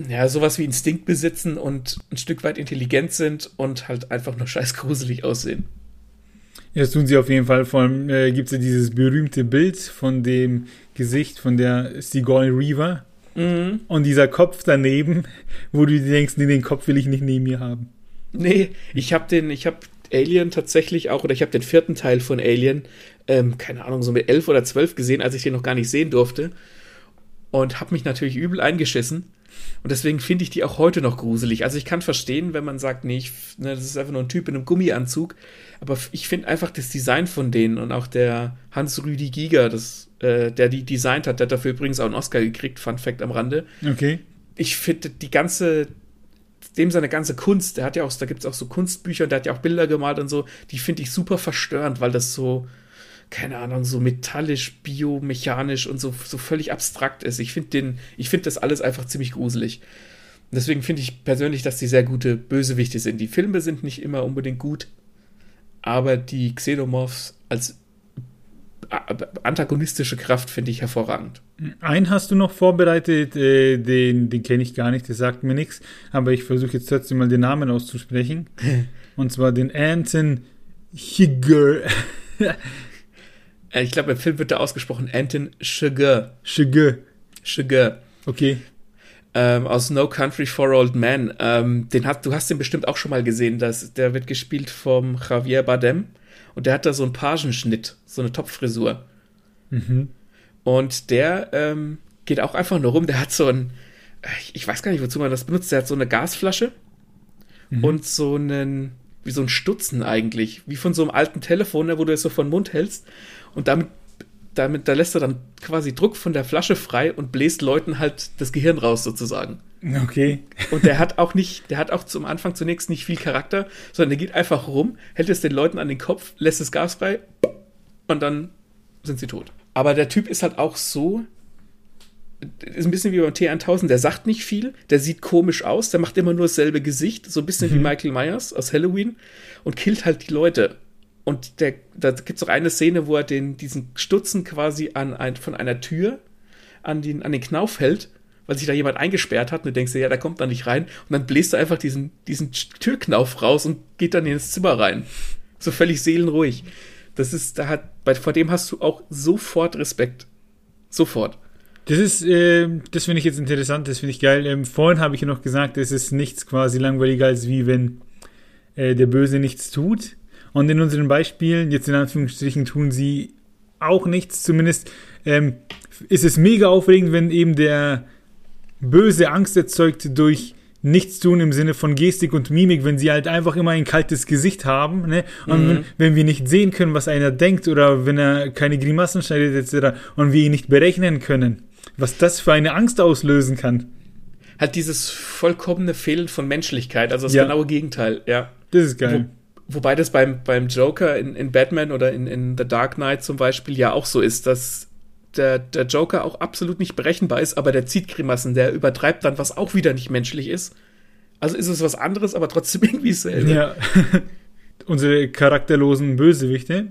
ja, sowas wie Instinkt besitzen und ein Stück weit intelligent sind und halt einfach nur scheiß gruselig aussehen. Ja, das tun sie auf jeden Fall. Vor allem äh, gibt es ja dieses berühmte Bild von dem Gesicht von der Sigourney Reaver. Mhm. Und dieser Kopf daneben, wo du denkst, nee, den Kopf will ich nicht neben mir haben. Nee, ich habe den, ich habe Alien tatsächlich auch, oder ich habe den vierten Teil von Alien, ähm, keine Ahnung, so mit elf oder zwölf gesehen, als ich den noch gar nicht sehen durfte. Und habe mich natürlich übel eingeschissen. Und deswegen finde ich die auch heute noch gruselig. Also ich kann verstehen, wenn man sagt, nee, ich, ne, das ist einfach nur ein Typ in einem Gummianzug. Aber ich finde einfach das Design von denen und auch der Hans-Rüdi Giger, das, äh, der die designt hat, der hat dafür übrigens auch einen Oscar gekriegt, Fun Fact am Rande. Okay. Ich finde die ganze, dem seine ganze Kunst, der hat ja auch, da gibt es auch so Kunstbücher, der hat ja auch Bilder gemalt und so, die finde ich super verstörend, weil das so, keine Ahnung, so metallisch, biomechanisch und so, so völlig abstrakt ist. Ich finde den, ich finde das alles einfach ziemlich gruselig. Deswegen finde ich persönlich, dass die sehr gute Bösewichte sind. Die Filme sind nicht immer unbedingt gut, aber die Xenomorphs als antagonistische Kraft finde ich hervorragend. Einen hast du noch vorbereitet, äh, den, den kenne ich gar nicht, der sagt mir nichts, aber ich versuche jetzt trotzdem mal den Namen auszusprechen. Und zwar den Anton Higger. Äh, ich glaube, im Film wird da ausgesprochen Anton Sugar. Sugar. Sugar. Okay. Ähm, aus No Country for Old Men. Ähm, den hat, du hast den bestimmt auch schon mal gesehen. Das, der wird gespielt vom Javier Bardem. Und der hat da so einen Pagenschnitt, so eine Topfrisur. Mhm. Und der ähm, geht auch einfach nur rum. Der hat so ein, ich weiß gar nicht, wozu man das benutzt. Der hat so eine Gasflasche mhm. und so einen, wie so ein Stutzen eigentlich, wie von so einem alten Telefon, wo du es so von Mund hältst. Und damit damit, da lässt er dann quasi Druck von der Flasche frei und bläst Leuten halt das Gehirn raus, sozusagen. Okay. Und der hat auch nicht, der hat auch zum Anfang zunächst nicht viel Charakter, sondern der geht einfach rum, hält es den Leuten an den Kopf, lässt das Gas frei und dann sind sie tot. Aber der Typ ist halt auch so, ist ein bisschen wie beim T1000, der sagt nicht viel, der sieht komisch aus, der macht immer nur dasselbe Gesicht, so ein bisschen mhm. wie Michael Myers aus Halloween und killt halt die Leute. Und der, da gibt es auch eine Szene, wo er den, diesen Stutzen quasi an ein, von einer Tür an den, an den Knauf hält, weil sich da jemand eingesperrt hat und du denkst dir, ja, da kommt da nicht rein. Und dann bläst er einfach diesen, diesen Türknauf raus und geht dann ins Zimmer rein. So völlig seelenruhig. Das ist, da hat, bei, vor dem hast du auch sofort Respekt. Sofort. Das ist, äh, das finde ich jetzt interessant, das finde ich geil. Ähm, vorhin habe ich ja noch gesagt, es ist nichts quasi langweiliger, als wie wenn äh, der Böse nichts tut. Und in unseren Beispielen, jetzt in Anführungsstrichen, tun sie auch nichts. Zumindest ähm, ist es mega aufregend, wenn eben der Böse Angst erzeugt durch Nichtstun im Sinne von Gestik und Mimik, wenn sie halt einfach immer ein kaltes Gesicht haben, ne? Und mhm. wenn, wenn, wir nicht sehen können, was einer denkt oder wenn er keine Grimassen schneidet etc. und wir ihn nicht berechnen können, was das für eine Angst auslösen kann. Hat dieses vollkommene Fehlen von Menschlichkeit, also das ja. genaue Gegenteil, ja. Das ist geil. Wo, wobei das beim, beim Joker in, in Batman oder in, in The Dark Knight zum Beispiel ja auch so ist, dass der, der Joker auch absolut nicht berechenbar ist, aber der zieht Grimassen, der übertreibt dann, was auch wieder nicht menschlich ist. Also ist es was anderes, aber trotzdem irgendwie dasselbe. Ja. Unsere charakterlosen Bösewichte.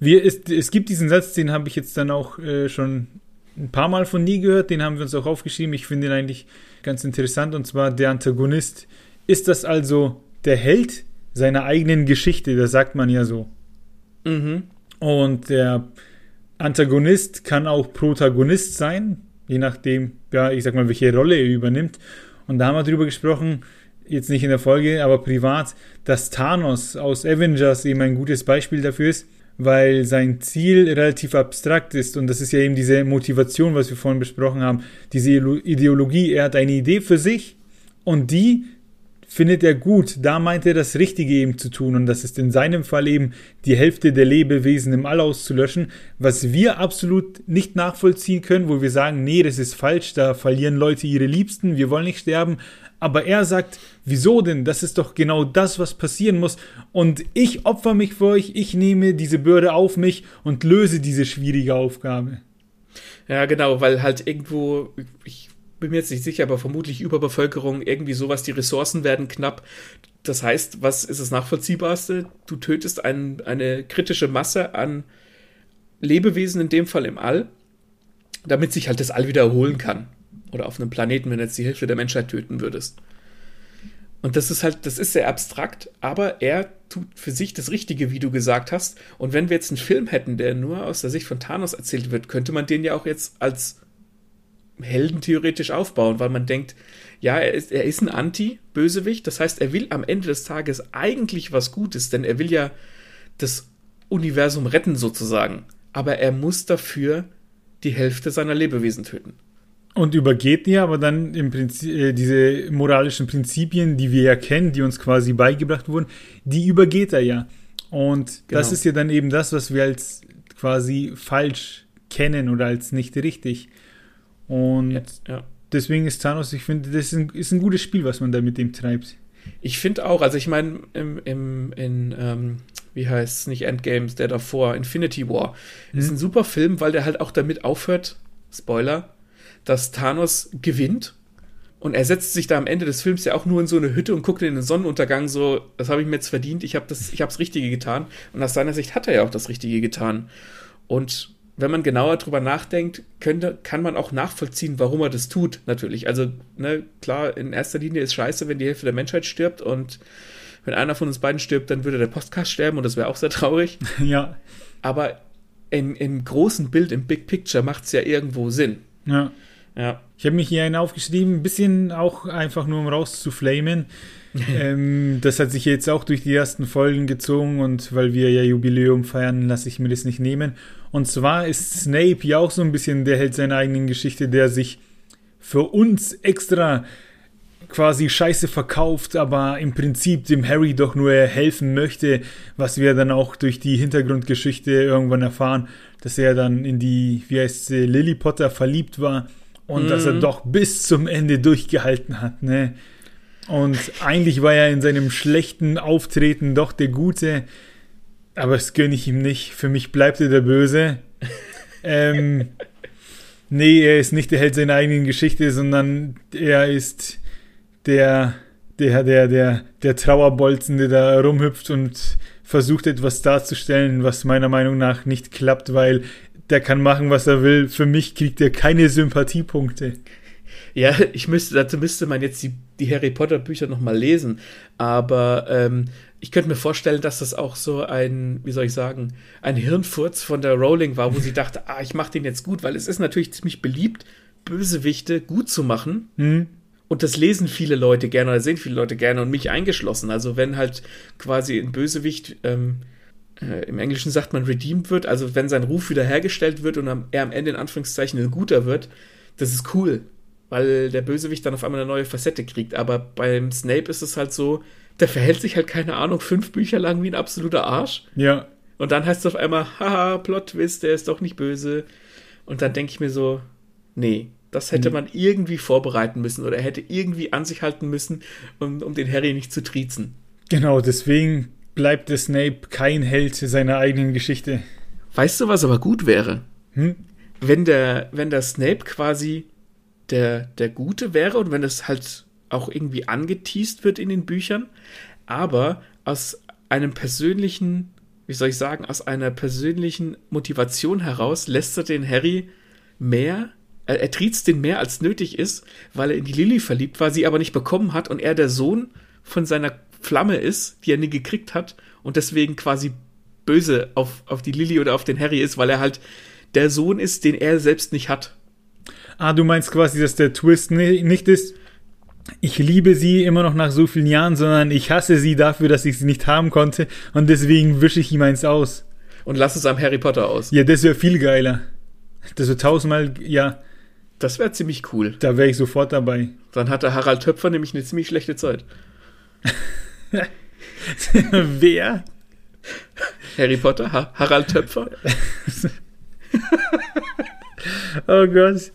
Wir, es, es gibt diesen Satz, den habe ich jetzt dann auch äh, schon ein paar Mal von nie gehört, den haben wir uns auch aufgeschrieben. Ich finde ihn eigentlich ganz interessant und zwar der Antagonist. Ist das also der Held seiner eigenen Geschichte? Das sagt man ja so. Mhm. Und der Antagonist kann auch Protagonist sein, je nachdem, ja, ich sag mal, welche Rolle er übernimmt. Und da haben wir drüber gesprochen, jetzt nicht in der Folge, aber privat, dass Thanos aus Avengers eben ein gutes Beispiel dafür ist, weil sein Ziel relativ abstrakt ist und das ist ja eben diese Motivation, was wir vorhin besprochen haben, diese Ideologie. Er hat eine Idee für sich und die findet er gut. Da meint er das Richtige eben zu tun und das ist in seinem Fall eben die Hälfte der Lebewesen im All auszulöschen, was wir absolut nicht nachvollziehen können, wo wir sagen, nee, das ist falsch, da verlieren Leute ihre Liebsten, wir wollen nicht sterben. Aber er sagt, wieso denn? Das ist doch genau das, was passieren muss. Und ich opfer mich für euch, ich nehme diese Bürde auf mich und löse diese schwierige Aufgabe. Ja, genau, weil halt irgendwo, ich bin mir jetzt nicht sicher, aber vermutlich Überbevölkerung, irgendwie sowas, die Ressourcen werden knapp. Das heißt, was ist das Nachvollziehbarste? Du tötest ein, eine kritische Masse an Lebewesen, in dem Fall im All, damit sich halt das All wieder erholen kann. Oder auf einem Planeten, wenn du jetzt die Hälfte der Menschheit töten würdest. Und das ist halt, das ist sehr abstrakt, aber er tut für sich das Richtige, wie du gesagt hast. Und wenn wir jetzt einen Film hätten, der nur aus der Sicht von Thanos erzählt wird, könnte man den ja auch jetzt als Helden theoretisch aufbauen, weil man denkt, ja, er ist, er ist ein Anti-Bösewicht, das heißt, er will am Ende des Tages eigentlich was Gutes, denn er will ja das Universum retten sozusagen, aber er muss dafür die Hälfte seiner Lebewesen töten. Und übergeht ja aber dann im Prinzip äh, diese moralischen Prinzipien, die wir ja kennen, die uns quasi beigebracht wurden, die übergeht er ja. Und genau. das ist ja dann eben das, was wir als quasi falsch kennen oder als nicht richtig. Und ja, ja. deswegen ist Thanos, ich finde, das ist ein, ist ein, gutes Spiel, was man da mit dem treibt. Ich finde auch, also ich meine, im, im, in, ähm, wie heißt es, nicht Endgames, der davor, Infinity War, mhm. ist ein super Film, weil der halt auch damit aufhört, Spoiler, dass Thanos gewinnt und er setzt sich da am Ende des Films ja auch nur in so eine Hütte und guckt in den Sonnenuntergang so, das habe ich mir jetzt verdient, ich habe das, ich habe das Richtige getan. Und aus seiner Sicht hat er ja auch das Richtige getan. Und wenn man genauer drüber nachdenkt, könnte, kann man auch nachvollziehen, warum er das tut, natürlich. Also, ne, klar, in erster Linie ist scheiße, wenn die Hälfte der Menschheit stirbt und wenn einer von uns beiden stirbt, dann würde der Podcast sterben und das wäre auch sehr traurig. Ja. Aber im, im großen Bild, im Big Picture macht es ja irgendwo Sinn. Ja. Ja. Ich habe mich hier einen aufgeschrieben, ein bisschen auch einfach nur um rauszuflamen. ähm, das hat sich jetzt auch durch die ersten Folgen gezogen und weil wir ja Jubiläum feiern, lasse ich mir das nicht nehmen. Und zwar ist Snape ja auch so ein bisschen der Held seiner eigenen Geschichte, der sich für uns extra quasi Scheiße verkauft, aber im Prinzip dem Harry doch nur helfen möchte, was wir dann auch durch die Hintergrundgeschichte irgendwann erfahren, dass er dann in die, wie heißt sie, Lily Potter verliebt war und mhm. dass er mhm. doch bis zum Ende durchgehalten hat, ne? Und eigentlich war er in seinem schlechten Auftreten doch der Gute, aber das gönne ich ihm nicht. Für mich bleibt er der Böse. ähm, nee, er ist nicht der Held seiner eigenen Geschichte, sondern er ist der, der, der, der, der Trauerbolzen, der da rumhüpft und versucht etwas darzustellen, was meiner Meinung nach nicht klappt, weil der kann machen, was er will. Für mich kriegt er keine Sympathiepunkte. Ja, ich müsste, dazu müsste man jetzt die, die Harry Potter Bücher nochmal lesen. Aber ähm, ich könnte mir vorstellen, dass das auch so ein, wie soll ich sagen, ein Hirnfurz von der Rowling war, wo sie dachte, ah, ich mache den jetzt gut, weil es ist natürlich ziemlich beliebt, Bösewichte gut zu machen. Mhm. Und das lesen viele Leute gerne oder sehen viele Leute gerne und mich eingeschlossen. Also wenn halt quasi ein Bösewicht, ähm, äh, im Englischen sagt man redeemed wird, also wenn sein Ruf wiederhergestellt wird und am, er am Ende in Anführungszeichen ein guter wird, das ist cool, weil der Bösewicht dann auf einmal eine neue Facette kriegt. Aber beim Snape ist es halt so, der verhält sich halt, keine Ahnung, fünf Bücher lang wie ein absoluter Arsch. Ja. Und dann heißt es auf einmal, haha, Plot-Twist, der ist doch nicht böse. Und dann denke ich mir so, nee, das hätte mhm. man irgendwie vorbereiten müssen oder hätte irgendwie an sich halten müssen, um, um den Harry nicht zu triezen. Genau, deswegen bleibt der Snape kein Held seiner eigenen Geschichte. Weißt du, was aber gut wäre? Hm? Wenn der, wenn der Snape quasi der, der Gute wäre und wenn es halt auch irgendwie angeteased wird in den Büchern, aber aus einem persönlichen, wie soll ich sagen, aus einer persönlichen Motivation heraus lässt er den Harry mehr er, er triezt den mehr als nötig ist, weil er in die Lilly verliebt war, sie aber nicht bekommen hat und er der Sohn von seiner Flamme ist, die er nie gekriegt hat und deswegen quasi böse auf, auf die Lilly oder auf den Harry ist, weil er halt der Sohn ist, den er selbst nicht hat. Ah, du meinst quasi, dass der Twist nicht ist, ich liebe sie immer noch nach so vielen Jahren, sondern ich hasse sie dafür, dass ich sie nicht haben konnte und deswegen wische ich ihm eins aus. Und lass es am Harry Potter aus. Ja, das wäre viel geiler. Das wäre tausendmal, ja, das wäre ziemlich cool. Da wäre ich sofort dabei. Dann hat der Harald Töpfer nämlich eine ziemlich schlechte Zeit. Wer? Harry Potter? Ha Harald Töpfer? oh Gott.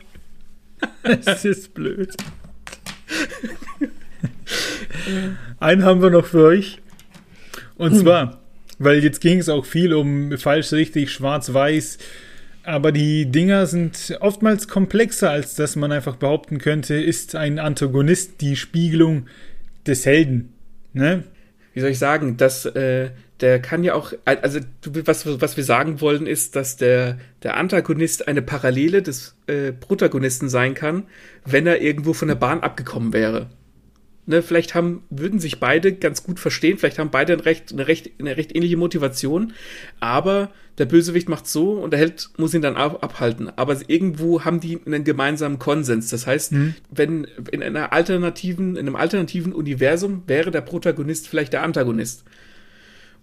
Das ist blöd. Einen haben wir noch für euch. Und zwar, weil jetzt ging es auch viel um falsch, richtig, schwarz, weiß aber die Dinger sind oftmals komplexer, als dass man einfach behaupten könnte, ist ein Antagonist die Spiegelung des Helden. Ne? Wie soll ich sagen, dass äh, der kann ja auch, also was, was wir sagen wollen, ist, dass der, der Antagonist eine Parallele des äh, Protagonisten sein kann, wenn er irgendwo von der Bahn abgekommen wäre ne, vielleicht haben, würden sich beide ganz gut verstehen, vielleicht haben beide ein recht, eine, recht, eine recht ähnliche Motivation, aber der Bösewicht macht so und der Held muss ihn dann ab, abhalten. Aber irgendwo haben die einen gemeinsamen Konsens. Das heißt, mhm. wenn in einer alternativen, in einem alternativen Universum wäre der Protagonist vielleicht der Antagonist.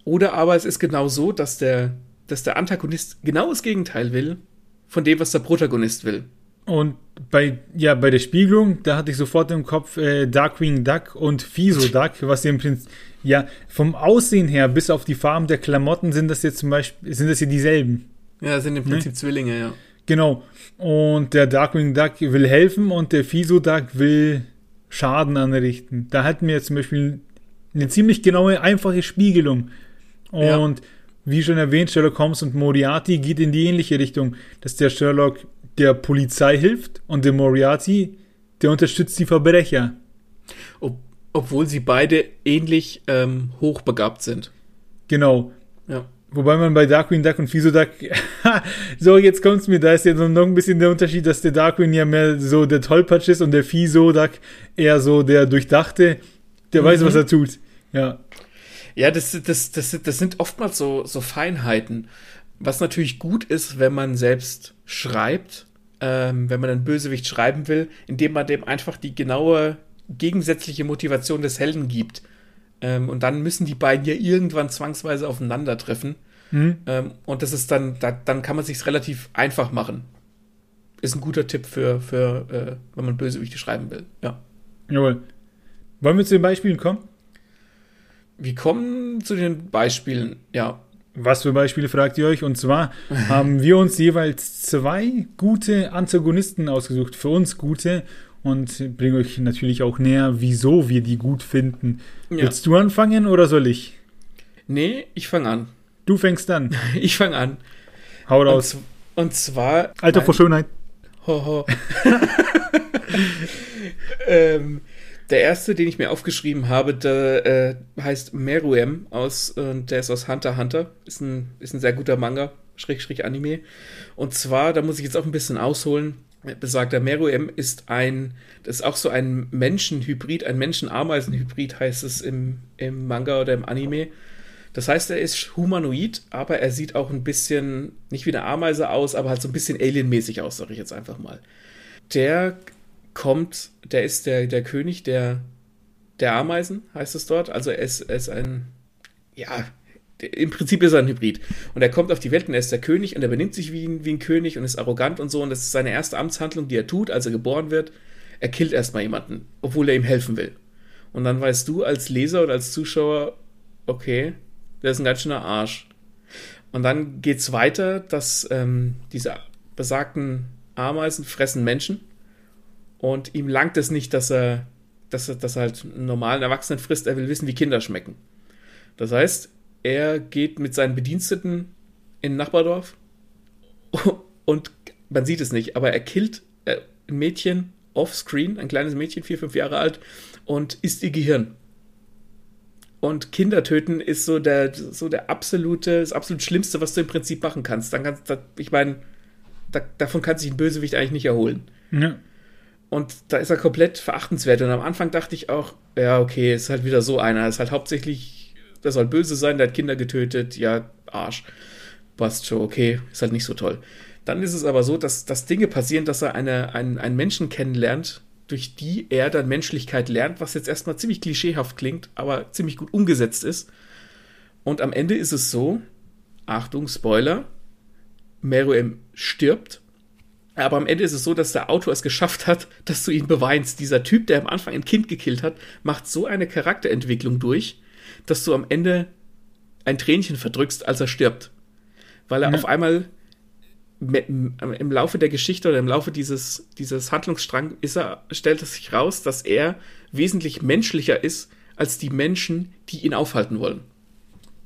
Oder aber es ist genau so, dass der, dass der Antagonist genau das Gegenteil will von dem, was der Protagonist will. Und bei, ja, bei der Spiegelung, da hatte ich sofort im Kopf äh, Darkwing Duck und Fiso Duck, was im Prinzip, ja, vom Aussehen her bis auf die Farben der Klamotten sind das jetzt zum Beispiel, sind das hier dieselben. Ja, sind im ne? Prinzip ne? Zwillinge, ja. Genau. Und der Darkwing Duck will helfen und der Fiso Duck will Schaden anrichten. Da hatten wir zum Beispiel eine ziemlich genaue, einfache Spiegelung. Und ja. wie schon erwähnt, Sherlock Holmes und Moriarty geht in die ähnliche Richtung, dass der Sherlock der Polizei hilft und der Moriarty, der unterstützt die Verbrecher. Ob, obwohl sie beide ähnlich ähm, hochbegabt sind. Genau. Ja. Wobei man bei Darkwing Duck und Fiso Duck, so jetzt kommt's mir, da ist ja noch ein bisschen der Unterschied, dass der Darkwing ja mehr so der Tollpatsch ist und der Fiso Duck eher so der Durchdachte, der mhm. weiß, was er tut. Ja. Ja, das, das, das, das sind oftmals so, so Feinheiten. Was natürlich gut ist, wenn man selbst schreibt ähm, wenn man einen Bösewicht schreiben will, indem man dem einfach die genaue gegensätzliche Motivation des Helden gibt. Ähm, und dann müssen die beiden ja irgendwann zwangsweise aufeinandertreffen. Mhm. Ähm, und das ist dann, da, dann kann man sich relativ einfach machen. Ist ein guter Tipp für, für äh, wenn man Bösewichte schreiben will. Ja. Jawohl. Wollen wir zu den Beispielen kommen? Wir kommen zu den Beispielen, ja. Was für Beispiele fragt ihr euch? Und zwar haben wir uns jeweils zwei gute Antagonisten ausgesucht, für uns gute, und bringen euch natürlich auch näher, wieso wir die gut finden. Ja. Willst du anfangen oder soll ich? Nee, ich fange an. Du fängst an. ich fange an. Hau raus. Und, und zwar. Alter vor Schönheit. Hoho. ähm, der erste, den ich mir aufgeschrieben habe, der äh, heißt Meruem aus, äh, der ist aus Hunter Hunter. Ist ein, ist ein sehr guter Manga, Schrägstrich Anime. Und zwar, da muss ich jetzt auch ein bisschen ausholen. Besagter Meruem ist ein, das ist auch so ein Menschenhybrid, ein Menschen-Ameisen-Hybrid heißt es im, im Manga oder im Anime. Das heißt, er ist humanoid, aber er sieht auch ein bisschen, nicht wie eine Ameise aus, aber halt so ein bisschen alienmäßig aus, sage ich jetzt einfach mal. Der kommt, der ist der, der König der, der Ameisen, heißt es dort. Also er ist, er ist ein, ja, im Prinzip ist er ein Hybrid. Und er kommt auf die Welt und er ist der König und er benimmt sich wie ein, wie ein König und ist arrogant und so. Und das ist seine erste Amtshandlung, die er tut, als er geboren wird. Er killt erstmal jemanden, obwohl er ihm helfen will. Und dann weißt du als Leser oder als Zuschauer, okay, der ist ein ganz schöner Arsch. Und dann geht es weiter, dass ähm, diese besagten Ameisen fressen Menschen und ihm langt es nicht, dass er, dass er, dass er halt einen normalen Erwachsenen frisst. Er will wissen, wie Kinder schmecken. Das heißt, er geht mit seinen Bediensteten in ein Nachbardorf und man sieht es nicht, aber er killt äh, ein Mädchen offscreen, ein kleines Mädchen, vier, fünf Jahre alt, und isst ihr Gehirn. Und Kinder töten ist so der, so der absolute, das absolut Schlimmste, was du im Prinzip machen kannst. Dann kannst ich meine, da, davon kann sich ein Bösewicht eigentlich nicht erholen. Ja. Und da ist er komplett verachtenswert. Und am Anfang dachte ich auch, ja, okay, ist halt wieder so einer. Ist halt hauptsächlich, der soll böse sein, der hat Kinder getötet, ja, Arsch. Passt schon, okay, ist halt nicht so toll. Dann ist es aber so, dass, dass Dinge passieren, dass er eine, einen, einen Menschen kennenlernt, durch die er dann Menschlichkeit lernt, was jetzt erstmal ziemlich klischeehaft klingt, aber ziemlich gut umgesetzt ist. Und am Ende ist es so, Achtung, Spoiler, Meruem stirbt aber am Ende ist es so, dass der Autor es geschafft hat, dass du ihn beweinst. Dieser Typ, der am Anfang ein Kind gekillt hat, macht so eine Charakterentwicklung durch, dass du am Ende ein Tränchen verdrückst, als er stirbt. Weil er ja. auf einmal im Laufe der Geschichte oder im Laufe dieses, dieses Handlungsstrang ist er, stellt es sich raus, dass er wesentlich menschlicher ist als die Menschen, die ihn aufhalten wollen.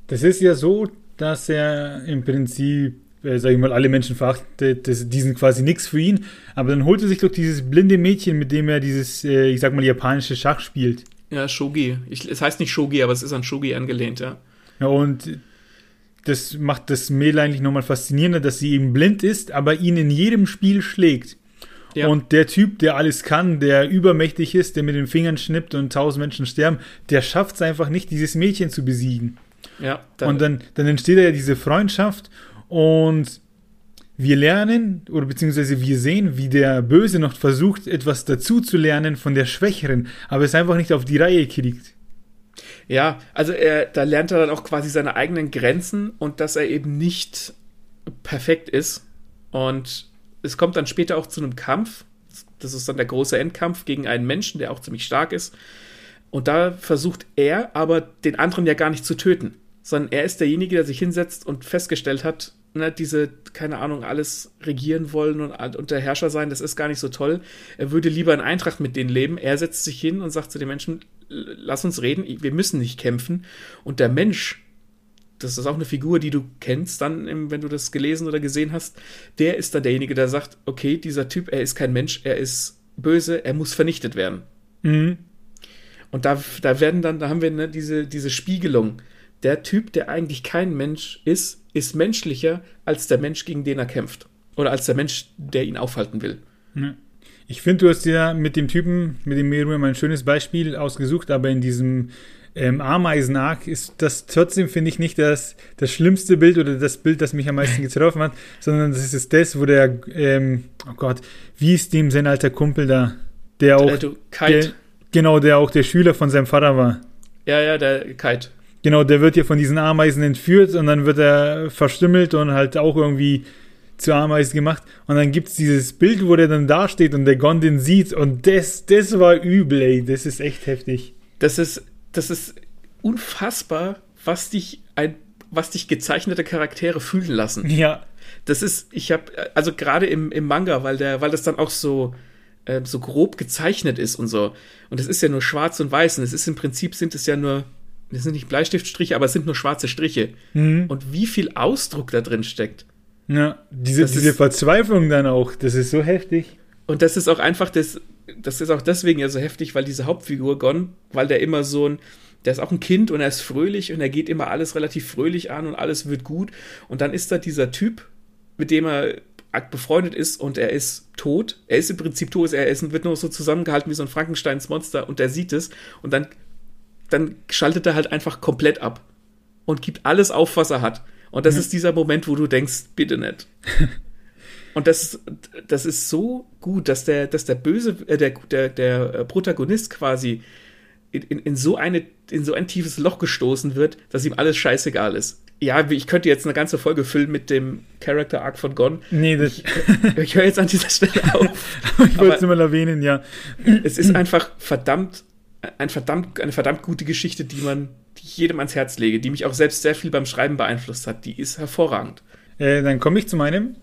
Das ist ja so, dass er im Prinzip äh, sag ich mal, alle Menschen verachtet, das, die sind quasi nichts für ihn. Aber dann holt er sich doch dieses blinde Mädchen, mit dem er dieses, äh, ich sag mal, japanische Schach spielt. Ja, Shogi. Ich, es heißt nicht Shogi, aber es ist an Shogi angelehnt, ja. Ja, und das macht das Mädel eigentlich nochmal faszinierender, dass sie eben blind ist, aber ihn in jedem Spiel schlägt. Ja. Und der Typ, der alles kann, der übermächtig ist, der mit den Fingern schnippt und tausend Menschen sterben, der schafft es einfach nicht, dieses Mädchen zu besiegen. Ja. Dann und dann, dann entsteht ja diese Freundschaft und wir lernen, oder beziehungsweise wir sehen, wie der Böse noch versucht, etwas dazu zu lernen von der Schwächeren, aber es einfach nicht auf die Reihe kriegt. Ja, also er, da lernt er dann auch quasi seine eigenen Grenzen und dass er eben nicht perfekt ist. Und es kommt dann später auch zu einem Kampf. Das ist dann der große Endkampf gegen einen Menschen, der auch ziemlich stark ist. Und da versucht er aber den anderen ja gar nicht zu töten, sondern er ist derjenige, der sich hinsetzt und festgestellt hat, ne, diese, keine Ahnung, alles regieren wollen und, und der Herrscher sein, das ist gar nicht so toll. Er würde lieber in Eintracht mit denen leben. Er setzt sich hin und sagt zu den Menschen, lass uns reden, wir müssen nicht kämpfen. Und der Mensch, das ist auch eine Figur, die du kennst dann, wenn du das gelesen oder gesehen hast, der ist dann derjenige, der sagt, okay, dieser Typ, er ist kein Mensch, er ist böse, er muss vernichtet werden. Mhm. Und da, da werden dann, da haben wir ne, diese, diese Spiegelung. Der Typ, der eigentlich kein Mensch ist, ist menschlicher als der Mensch, gegen den er kämpft. Oder als der Mensch, der ihn aufhalten will. Ich finde, du hast ja mit dem Typen, mit dem Meruem ein schönes Beispiel ausgesucht, aber in diesem ähm, Ameisen-Arc ist das trotzdem, finde ich, nicht das, das schlimmste Bild oder das Bild, das mich am meisten getroffen hat, sondern das ist das, wo der, ähm, oh Gott, wie ist dem sein alter Kumpel da? Der auch. Der, genau, der auch der Schüler von seinem Vater war. Ja, ja, der Kite. Genau, der wird ja von diesen Ameisen entführt und dann wird er verstümmelt und halt auch irgendwie zu Ameisen gemacht. Und dann gibt es dieses Bild, wo der dann dasteht und der Gondin sieht und das, das war übel, ey. Das ist echt heftig. Das ist, das ist unfassbar, was dich ein, was dich gezeichnete Charaktere fühlen lassen. Ja. Das ist, ich habe, also gerade im, im Manga, weil der, weil das dann auch so, äh, so grob gezeichnet ist und so. Und es ist ja nur schwarz und weiß. Und es ist im Prinzip sind es ja nur, das sind nicht Bleistiftstriche, aber es sind nur schwarze Striche. Mhm. Und wie viel Ausdruck da drin steckt. Ja, diese, Das diese ist- Verzweiflung dann auch, das ist so heftig. Und das ist auch einfach das, das ist auch deswegen ja so heftig, weil diese Hauptfigur Gon, weil der immer so ein, der ist auch ein Kind und er ist fröhlich und er geht immer alles relativ fröhlich an und alles wird gut. Und dann ist da dieser Typ, mit dem er befreundet ist und er ist tot. Er ist im Prinzip tot, er ist, wird nur so zusammengehalten wie so ein Frankensteins Monster und er sieht es und dann, dann schaltet er halt einfach komplett ab und gibt alles auf, was er hat. Und das Ja. ist dieser Moment, wo du denkst, bitte nicht. Und das, das ist so gut, dass der, dass der böse, äh, der, der, der Protagonist quasi in, in, in, so eine, in so ein tiefes Loch gestoßen wird, dass ihm alles scheißegal ist. Ja, ich könnte jetzt eine ganze Folge füllen mit dem Character Arc von Gon. Nee, das, Ich, ich höre jetzt an dieser Stelle auf. ich wollte es nur mal erwähnen, ja. Es ist einfach verdammt, ein verdammt, eine verdammt gute Geschichte, die man die ich jedem ans Herz lege, die mich auch selbst sehr viel beim Schreiben beeinflusst hat. Die ist hervorragend. Äh, dann komme ich zu meinem.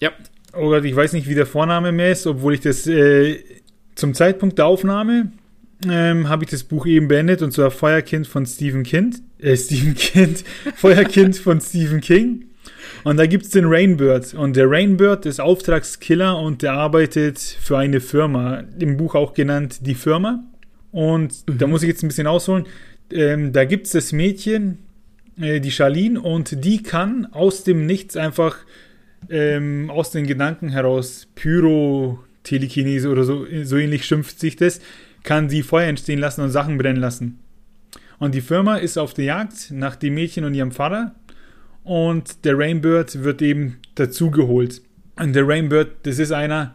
Ja. Oh Gott, ich weiß nicht, wie der Vorname mehr ist, obwohl ich das äh, zum Zeitpunkt der Aufnahme ähm, habe ich das Buch eben beendet und zwar Feuerkind von Stephen Kind. Äh, Stephen Kind. Feuerkind von Stephen King. Und da gibt's den Rainbird. Und der Rainbird ist Auftragskiller und der arbeitet für eine Firma. Im Buch auch genannt die Firma. Und da muss ich jetzt ein bisschen ausholen. Ähm, da gibt's das Mädchen, äh, die Charlene, und die kann aus dem Nichts einfach ähm, aus den Gedanken heraus Pyrotelekinese oder so, so ähnlich schimpft sich das, kann sie Feuer entstehen lassen und Sachen brennen lassen. Und die Firma ist auf der Jagd nach dem Mädchen und ihrem Vater und der Rainbird wird eben dazugeholt. Und der Rainbird, das ist einer,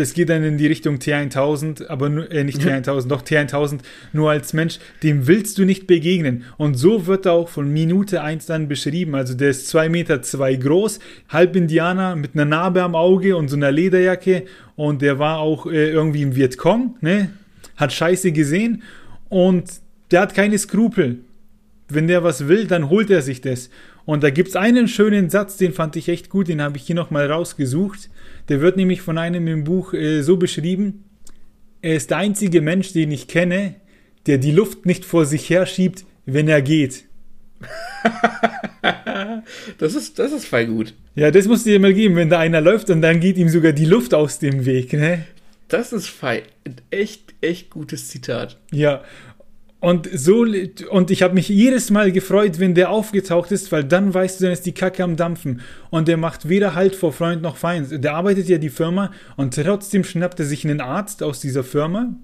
das geht dann in die Richtung T1000, aber nur, äh, nicht T1000, doch T1000, nur als Mensch, dem willst du nicht begegnen. Und so wird er auch von Minute 1 dann beschrieben. Also der ist 2 Meter zwei groß, halb Indianer mit einer Narbe am Auge und so einer Lederjacke. Und der war auch äh, irgendwie im Vietcong, ne? Hat Scheiße gesehen und der hat keine Skrupel. Wenn der was will, dann holt er sich das. Und da gibt's einen schönen Satz, den fand ich echt gut, den habe ich hier nochmal rausgesucht. Der wird nämlich von einem im Buch äh, so beschrieben, er ist der einzige Mensch, den ich kenne, der die Luft nicht vor sich herschiebt, wenn er geht. Das ist, das ist voll gut. Ja, das musst du dir mal geben, wenn da einer läuft und dann geht ihm sogar die Luft aus dem Weg, ne? Das ist fein. Echt, echt gutes Zitat. Ja. Und so und ich habe mich jedes Mal gefreut, wenn der aufgetaucht ist, weil dann weißt du, dann ist die Kacke am dampfen und der macht weder Halt vor Freund noch Feind. Der arbeitet ja die Firma und trotzdem schnappt er sich einen Arzt aus dieser Firma,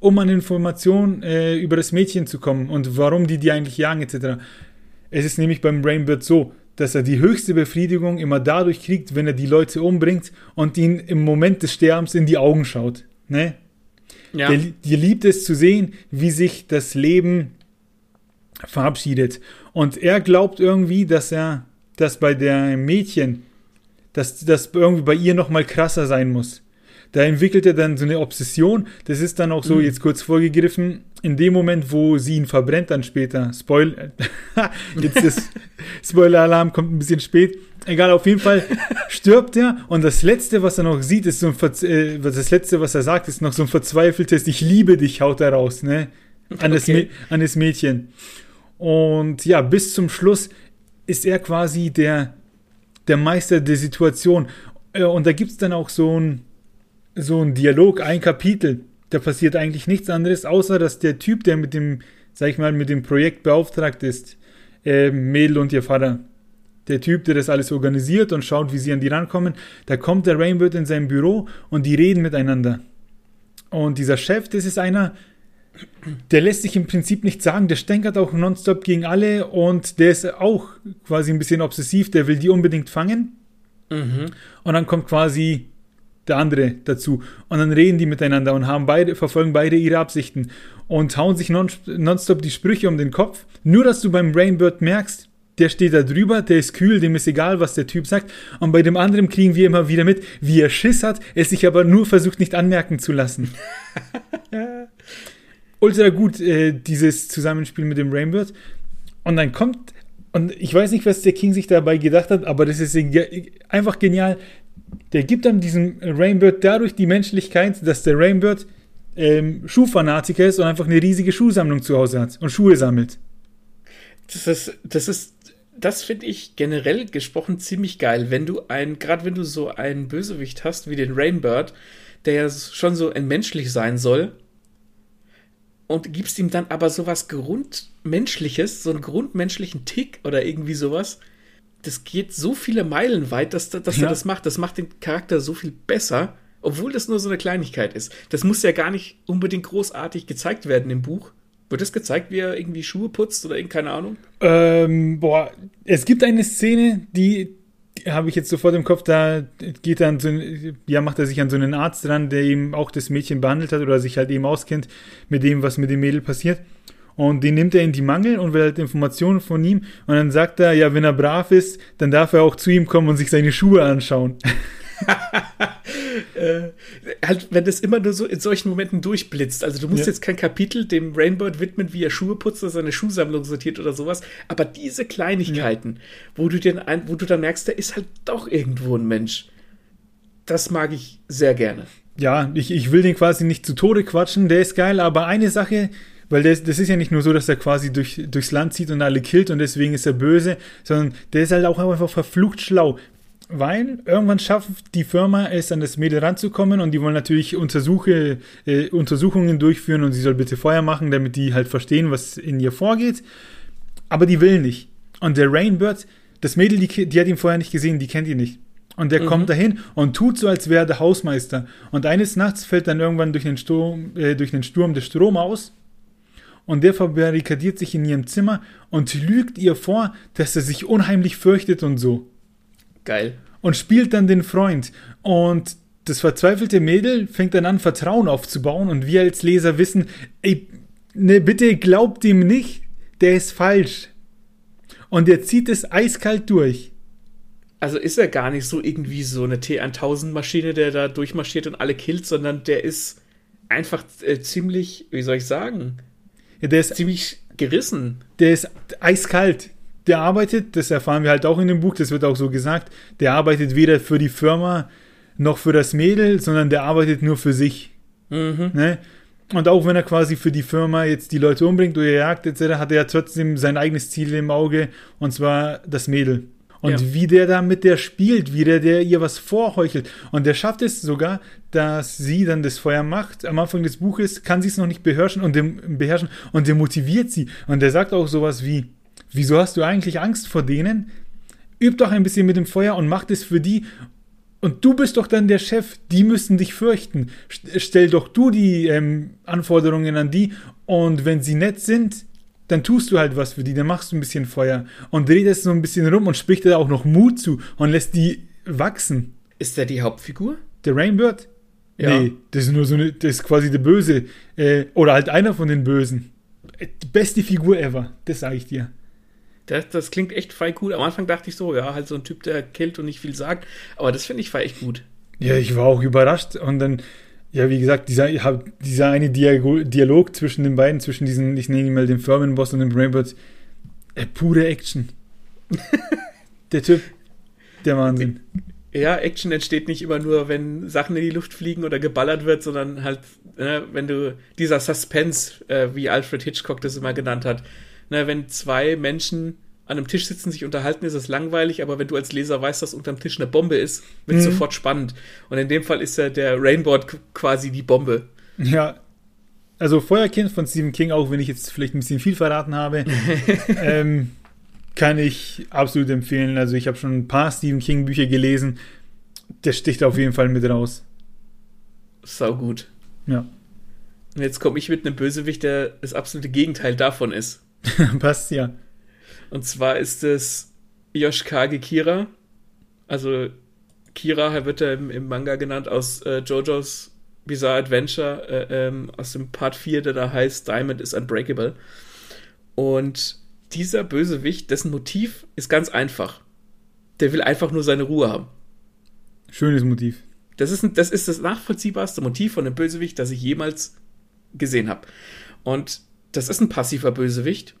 um an Informationen äh, über das Mädchen zu kommen und warum die die eigentlich jagen etc. Es ist nämlich beim Rainbird so, dass er die höchste Befriedigung immer dadurch kriegt, wenn er die Leute umbringt und ihnen im Moment des Sterbens in die Augen schaut. Ne? Ja. Der, dir liebt es zu sehen, wie sich das Leben verabschiedet. Und er glaubt irgendwie, dass er, dass bei der Mädchen, dass das irgendwie bei ihr noch mal krasser sein muss. Da entwickelt er dann so eine Obsession. Das ist dann auch so, Mhm. jetzt kurz vorgegriffen, in dem Moment, wo sie ihn verbrennt, dann später. Spoil, jetzt das Spoiler-Alarm kommt ein bisschen spät. Egal, auf jeden Fall stirbt er und das Letzte, was er noch sieht, ist so ein, Verz äh, das Letzte, was er sagt, ist noch so ein verzweifeltes Ich liebe dich, haut er raus, ne? An, das, Okay. Mä- an das Mädchen. Und ja, bis zum Schluss ist er quasi der, der Meister der Situation. Äh, Und da gibt's dann auch so ein, so ein Dialog, ein Kapitel. Da passiert eigentlich nichts anderes, außer dass der Typ, der mit dem, sag ich mal, mit dem Projekt beauftragt ist, äh, Mädel und ihr Vater, der Typ, der das alles organisiert und schaut, wie sie an die rankommen, da kommt der Rainbird in sein Büro und die reden miteinander. Und dieser Chef, das ist einer, der lässt sich im Prinzip nicht sagen, der stänkert auch nonstop gegen alle und der ist auch quasi ein bisschen obsessiv, der will die unbedingt fangen. Mhm. Und dann kommt quasi der andere dazu. Und dann reden die miteinander und haben beide, verfolgen beide ihre Absichten und hauen sich non, nonstop die Sprüche um den Kopf. Nur, dass du beim Rainbird merkst, der steht da drüber, der ist kühl, dem ist egal, was der Typ sagt. Und bei dem anderen kriegen wir immer wieder mit, wie er Schiss hat, es sich aber nur versucht, nicht anmerken zu lassen. ultra gut, äh, dieses Zusammenspiel mit dem Rainbird. Und dann kommt, und ich weiß nicht, was der King sich dabei gedacht hat, aber das ist einfach genial. Der gibt dann diesem Rainbird dadurch die Menschlichkeit, dass der Rainbird ähm, Schuhfanatiker ist und einfach eine riesige Schuhsammlung zu Hause hat und Schuhe sammelt. Das ist, das ist, das finde ich generell gesprochen ziemlich geil, wenn du ein, gerade wenn du so einen Bösewicht hast wie den Rainbird, der ja schon so entmenschlich sein soll, und gibst ihm dann aber sowas Grundmenschliches, so einen grundmenschlichen Tick oder irgendwie sowas. Das geht so viele Meilen weit, dass, dass ja. er das macht. Das macht den Charakter so viel besser, obwohl das nur so eine Kleinigkeit ist. Das muss ja gar nicht unbedingt großartig gezeigt werden im Buch. Wird das gezeigt, wie er irgendwie Schuhe putzt oder keine Ahnung? Ähm, boah, es gibt eine Szene, die, habe ich jetzt sofort im Kopf, da geht dann so, ja, macht er sich an so einen Arzt dran, der eben auch das Mädchen behandelt hat oder sich halt eben auskennt mit dem, was mit dem Mädel passiert. Und den nimmt er in die Mangel und will halt Informationen von ihm. Und dann sagt er, ja, wenn er brav ist, dann darf er auch zu ihm kommen und sich seine Schuhe anschauen. äh, halt, wenn das immer nur so in solchen Momenten durchblitzt. Also du musst ja. jetzt kein Kapitel dem Rainbird widmen, wie er Schuhe putzt oder seine Schuhsammlung sortiert oder sowas. Aber diese Kleinigkeiten, ja. wo du den wo du dann merkst, der ist halt doch irgendwo ein Mensch. Das mag ich sehr gerne. Ja, ich, ich will den quasi nicht zu Tode quatschen, der ist geil, aber eine Sache, weil das, das ist ja nicht nur so, dass er quasi durch, durchs Land zieht und alle killt und deswegen ist er böse, sondern der ist halt auch einfach verflucht schlau weil irgendwann schafft die Firma es, an das Mädel ranzukommen und die wollen natürlich Untersuche, äh, Untersuchungen durchführen und sie soll bitte Feuer machen, damit die halt verstehen, was in ihr vorgeht. Aber die will nicht. Und der Rainbird, das Mädel, die, die hat ihn vorher nicht gesehen, die kennt ihn nicht. Und der mhm. kommt dahin und tut so, als wäre der Hausmeister. Und eines Nachts fällt dann irgendwann durch den Sturm, äh, durch den Sturm der Strom aus. Und der verbarrikadiert sich in ihrem Zimmer und lügt ihr vor, dass er sich unheimlich fürchtet und so. Geil. Und spielt dann den Freund. Und das verzweifelte Mädel fängt dann an, Vertrauen aufzubauen. Und wir als Leser wissen, ey, ne, bitte glaubt ihm nicht, der ist falsch. Und er zieht es eiskalt durch. Also ist er gar nicht so irgendwie so eine T1000-Maschine, der da durchmarschiert und alle killt, sondern der ist einfach äh, ziemlich, wie soll ich sagen? Ja, der ist ziemlich gerissen. Der ist eiskalt der arbeitet, das erfahren wir halt auch in dem Buch, das wird auch so gesagt, der arbeitet weder für die Firma noch für das Mädel, sondern der arbeitet nur für sich. Mhm. Ne? Und auch wenn er quasi für die Firma jetzt die Leute umbringt oder jagt etc., hat er ja trotzdem sein eigenes Ziel im Auge, und zwar das Mädel. Und ja. wie der da mit der spielt, wie der, der ihr was vorheuchelt. Und der schafft es sogar, dass sie dann das Feuer macht. Am Anfang des Buches kann sie es noch nicht beherrschen und dem, beherrschen und der motiviert sie. Und der sagt auch sowas wie, Wieso hast du eigentlich Angst vor denen? Üb doch ein bisschen mit dem Feuer und mach das für die. Und du bist doch dann der Chef, die müssen dich fürchten. Stell doch du die ähm, Anforderungen an die und wenn sie nett sind, dann tust du halt was für die, dann machst du ein bisschen Feuer und drehst es so ein bisschen rum und spricht dir auch noch Mut zu und lässt die wachsen. Ist der die Hauptfigur? Der Rainbird? Ja. Nee, das ist nur so eine, das ist quasi der Böse. Äh, oder halt einer von den Bösen. Die beste Figur ever, das sage ich dir. Das, das klingt echt voll cool. Am Anfang dachte ich so, ja, halt so ein Typ, der killt und nicht viel sagt. Aber das finde ich voll echt gut. Ja, ich war auch überrascht. Und dann, ja, wie gesagt, dieser, dieser eine Dialog zwischen den beiden, zwischen diesen, ich nenne ihn mal den Firmenboss und dem Brainbird, äh, pure Action. der Typ, der Wahnsinn. Ja, Action entsteht nicht immer nur, wenn Sachen in die Luft fliegen oder geballert wird, sondern halt, äh, wenn du dieser Suspense, äh, wie Alfred Hitchcock das immer genannt hat, na, wenn zwei Menschen an einem Tisch sitzen, sich unterhalten, ist es langweilig, aber wenn du als Leser weißt, dass unterm Tisch eine Bombe ist, wird es mhm. sofort spannend. Und in dem Fall ist ja der Rainboard quasi die Bombe. Ja. Also Feuerkind von Stephen King, auch wenn ich jetzt vielleicht ein bisschen viel verraten habe, ähm, kann ich absolut empfehlen. Also ich habe schon ein paar Stephen King Bücher gelesen. Der sticht auf jeden Fall mit raus. Sau gut. Ja. Und jetzt komme ich mit einem Bösewicht, der das absolute Gegenteil davon ist. Passt ja. Und zwar ist es Yoshikage Kira. Also Kira wird er im, im, Manga genannt aus äh, JoJo's Bizarre Adventure, äh, ähm, aus dem Part 4, der da heißt Diamond is Unbreakable. Und dieser Bösewicht, dessen Motiv ist ganz einfach. Der will einfach nur seine Ruhe haben. Schönes Motiv. Das ist, das ist das nachvollziehbarste Motiv von einem Bösewicht, das ich jemals gesehen habe. Und das ist ein passiver Bösewicht.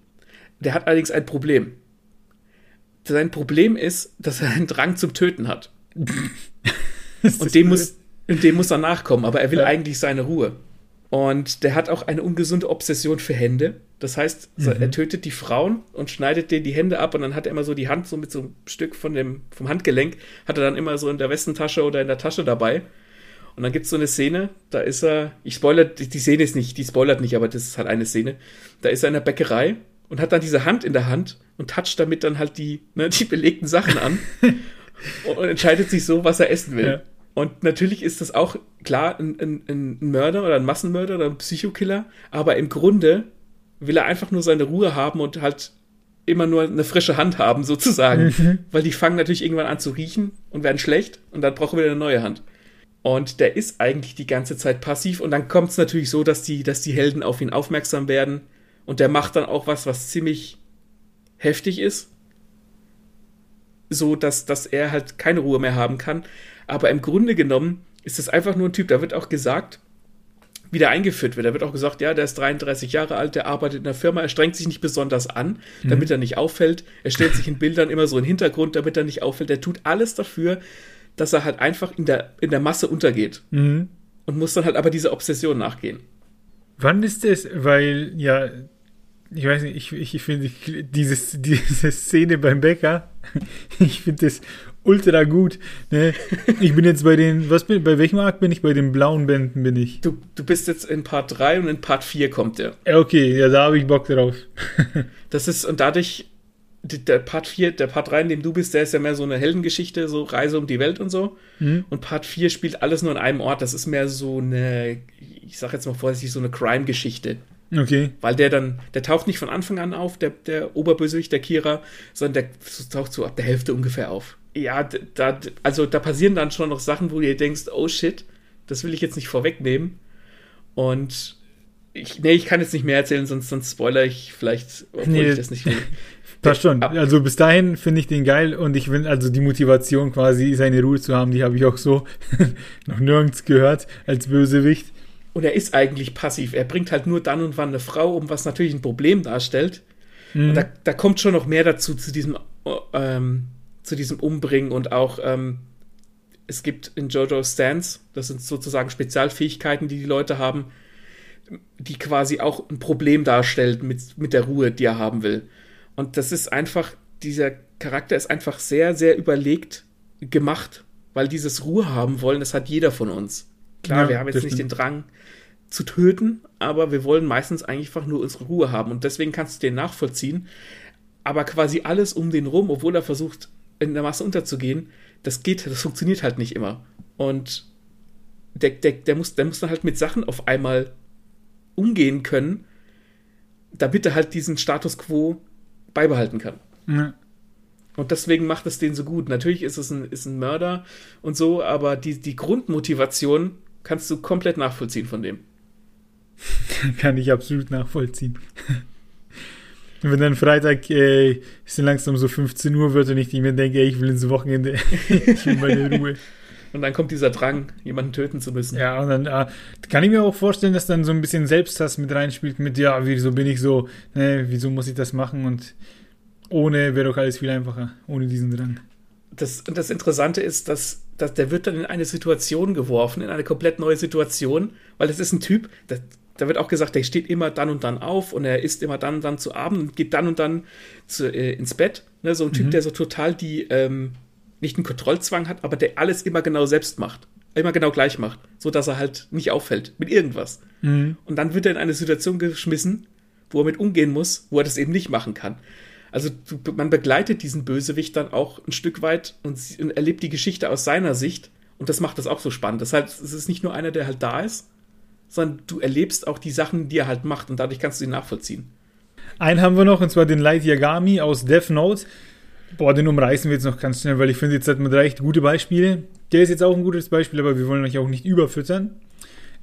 Der hat allerdings ein Problem. Sein Problem ist, dass er einen Drang zum Töten hat. und dem muss, dem muss er nachkommen, aber er will ja. eigentlich seine Ruhe. Und der hat auch eine ungesunde Obsession für Hände. Das heißt, mhm. er tötet die Frauen und schneidet denen die Hände ab und dann hat er immer so die Hand so mit so einem Stück von dem, vom Handgelenk, hat er dann immer so in der Westentasche oder in der Tasche dabei. Und dann gibt es so eine Szene, da ist er, ich spoilere, die Szene ist nicht, die spoilert nicht, aber das ist halt eine Szene. Da ist er in der Bäckerei und hat dann diese Hand in der Hand und toucht damit dann halt die, ne, die belegten Sachen an und entscheidet sich so, was er essen will. Ja. Und natürlich ist das auch klar ein, ein, ein, Mörder oder ein Massenmörder oder ein Psychokiller, aber im Grunde will er einfach nur seine Ruhe haben und halt immer nur eine frische Hand haben, sozusagen. Mhm. Weil die fangen natürlich irgendwann an zu riechen und werden schlecht und dann brauchen wir eine neue Hand. Und der ist eigentlich die ganze Zeit passiv und dann kommt es natürlich so, dass die, dass die Helden auf ihn aufmerksam werden und der macht dann auch was, was ziemlich heftig ist. So, dass, dass er halt keine Ruhe mehr haben kann. Aber im Grunde genommen ist es einfach nur ein Typ, da wird auch gesagt, wie der eingeführt wird. Da wird auch gesagt, ja, der ist 33 Jahre alt, der arbeitet in der Firma, er strengt sich nicht besonders an, damit mhm. er nicht auffällt. Er stellt sich in Bildern immer so in den Hintergrund, damit er nicht auffällt. Er tut alles dafür, dass er halt einfach in der, in der Masse untergeht. Mhm. Und muss dann halt aber dieser Obsession nachgehen. Wann ist es, weil, ja, ich weiß nicht, ich, ich finde dieses, diese Szene beim Bäcker, ich finde das ultra gut. Ne? Ich bin jetzt bei den, was bin, bei welchem Arc bin ich? Bei den blauen Bänden bin ich. Du, du bist jetzt in Part 3 und in Part 4 kommt der. Okay, ja, da habe ich Bock drauf. das ist, und dadurch, der Part 4, der Part 3, in dem du bist, der ist ja mehr so eine Heldengeschichte, so Reise um die Welt und so. Mhm. Und Part 4 spielt alles nur an einem Ort. Das ist mehr so eine, ich sag jetzt mal vorsichtig, so eine Crime-Geschichte. Okay. Weil der dann, der taucht nicht von Anfang an auf, der, der Oberbösewicht, der Kira, sondern der taucht so ab der Hälfte ungefähr auf ja, da, also da passieren dann schon noch Sachen, wo du denkst, oh shit, das will ich jetzt nicht vorwegnehmen. Und ich, nee, ich kann jetzt nicht mehr erzählen, sonst, sonst spoiler ich vielleicht, obwohl nee, ich das nicht will. Passt schon. Also bis dahin finde ich den geil und ich finde also die Motivation quasi, seine Ruhe zu haben, die habe ich auch so noch nirgends gehört als Bösewicht. Und er ist eigentlich passiv. Er bringt halt nur dann und wann eine Frau um, was natürlich ein Problem darstellt. Mhm. Und da, da kommt schon noch mehr dazu, zu diesem ähm, zu diesem Umbringen und auch ähm, es gibt in JoJo Stance, das sind sozusagen Spezialfähigkeiten, die die Leute haben, die quasi auch ein Problem darstellt mit, mit der Ruhe, die er haben will. Und das ist einfach, dieser Charakter ist einfach sehr, sehr überlegt gemacht, weil dieses Ruhe haben wollen, das hat jeder von uns. Klar, ja, wir haben jetzt nicht den Drang zu töten, aber wir wollen meistens einfach nur unsere Ruhe haben und deswegen kannst du den nachvollziehen. Aber quasi alles um den rum, obwohl er versucht, in der Masse unterzugehen, das geht, das funktioniert halt nicht immer. Und der, der, der, muss, der muss dann halt mit Sachen auf einmal umgehen können, damit er halt diesen Status quo beibehalten kann. Ja. Und deswegen macht es den so gut. Natürlich ist es ein, ist ein Mörder und so, aber die, die Grundmotivation kannst du komplett nachvollziehen von dem. Kann ich absolut nachvollziehen. Wenn dann Freitag äh, ist dann langsam so 15 Uhr wird und ich mir denke, ey, ich will ins Wochenende, ich will meine Ruhe. Und dann kommt dieser Drang, jemanden töten zu müssen. Ja, und dann äh, kann ich mir auch vorstellen, dass dann so ein bisschen Selbsthass mit reinspielt, mit, ja, wieso bin ich so, ne, wieso muss ich das machen? Und ohne wäre doch alles viel einfacher, ohne diesen Drang. Das, das Interessante ist, dass, dass der wird dann in eine Situation geworfen, in eine komplett neue Situation, weil das ist ein Typ, das, da wird auch gesagt, der steht immer dann und dann auf und er isst immer dann und dann zu Abend und geht dann und dann zu, äh, ins Bett. Ne, so ein Typ, mhm. der so total die, ähm, nicht einen Kontrollzwang hat, aber der alles immer genau selbst macht. Immer genau gleich macht. So dass er halt nicht auffällt mit irgendwas. Mhm. Und dann wird er in eine Situation geschmissen, wo er mit umgehen muss, wo er das eben nicht machen kann. Also man begleitet diesen Bösewicht dann auch ein Stück weit und, und erlebt die Geschichte aus seiner Sicht. Und das macht das auch so spannend. Das heißt, es ist nicht nur einer, der halt da ist, sondern du erlebst auch die Sachen, die er halt macht und dadurch kannst du ihn nachvollziehen. Einen haben wir noch, und zwar den Light Yagami aus Death Note. Boah, den umreißen wir jetzt noch ganz schnell, weil ich finde, jetzt hat man recht gute Beispiele. Der ist jetzt auch ein gutes Beispiel, aber wir wollen euch auch nicht überfüttern.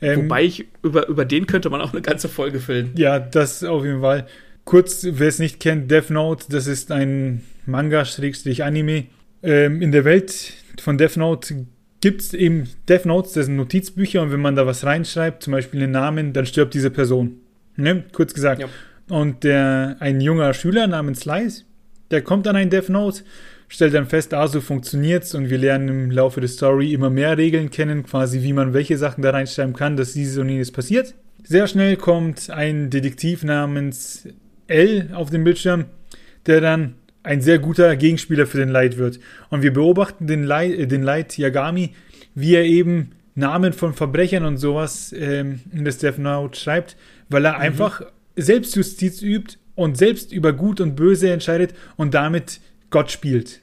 Ähm, Wobei ich, über, über den könnte man auch eine ganze Folge füllen. Ja, das auf jeden Fall. Kurz, wer es nicht kennt, Death Note, das ist ein Manga-Anime. Ähm, in der Welt von Death Note gibt es eben Death Notes, das sind Notizbücher und wenn man da was reinschreibt, zum Beispiel einen Namen, dann stirbt diese Person. Ne? Kurz gesagt. Ja. Und der, ein junger Schüler namens Slice, der kommt an ein Death Note, stellt dann fest, ah, so funktioniert's und wir lernen im Laufe der Story immer mehr Regeln kennen, quasi wie man welche Sachen da reinschreiben kann, dass dieses und jenes passiert. Sehr schnell kommt ein Detektiv namens L auf den Bildschirm, der dann ein sehr guter Gegenspieler für den Light wird. Und wir beobachten den Light, äh, den Light Yagami, wie er eben Namen von Verbrechern und sowas ähm, in das Death Note schreibt, weil er einfach Selbstjustiz übt und selbst über Gut und Böse entscheidet und damit Gott spielt.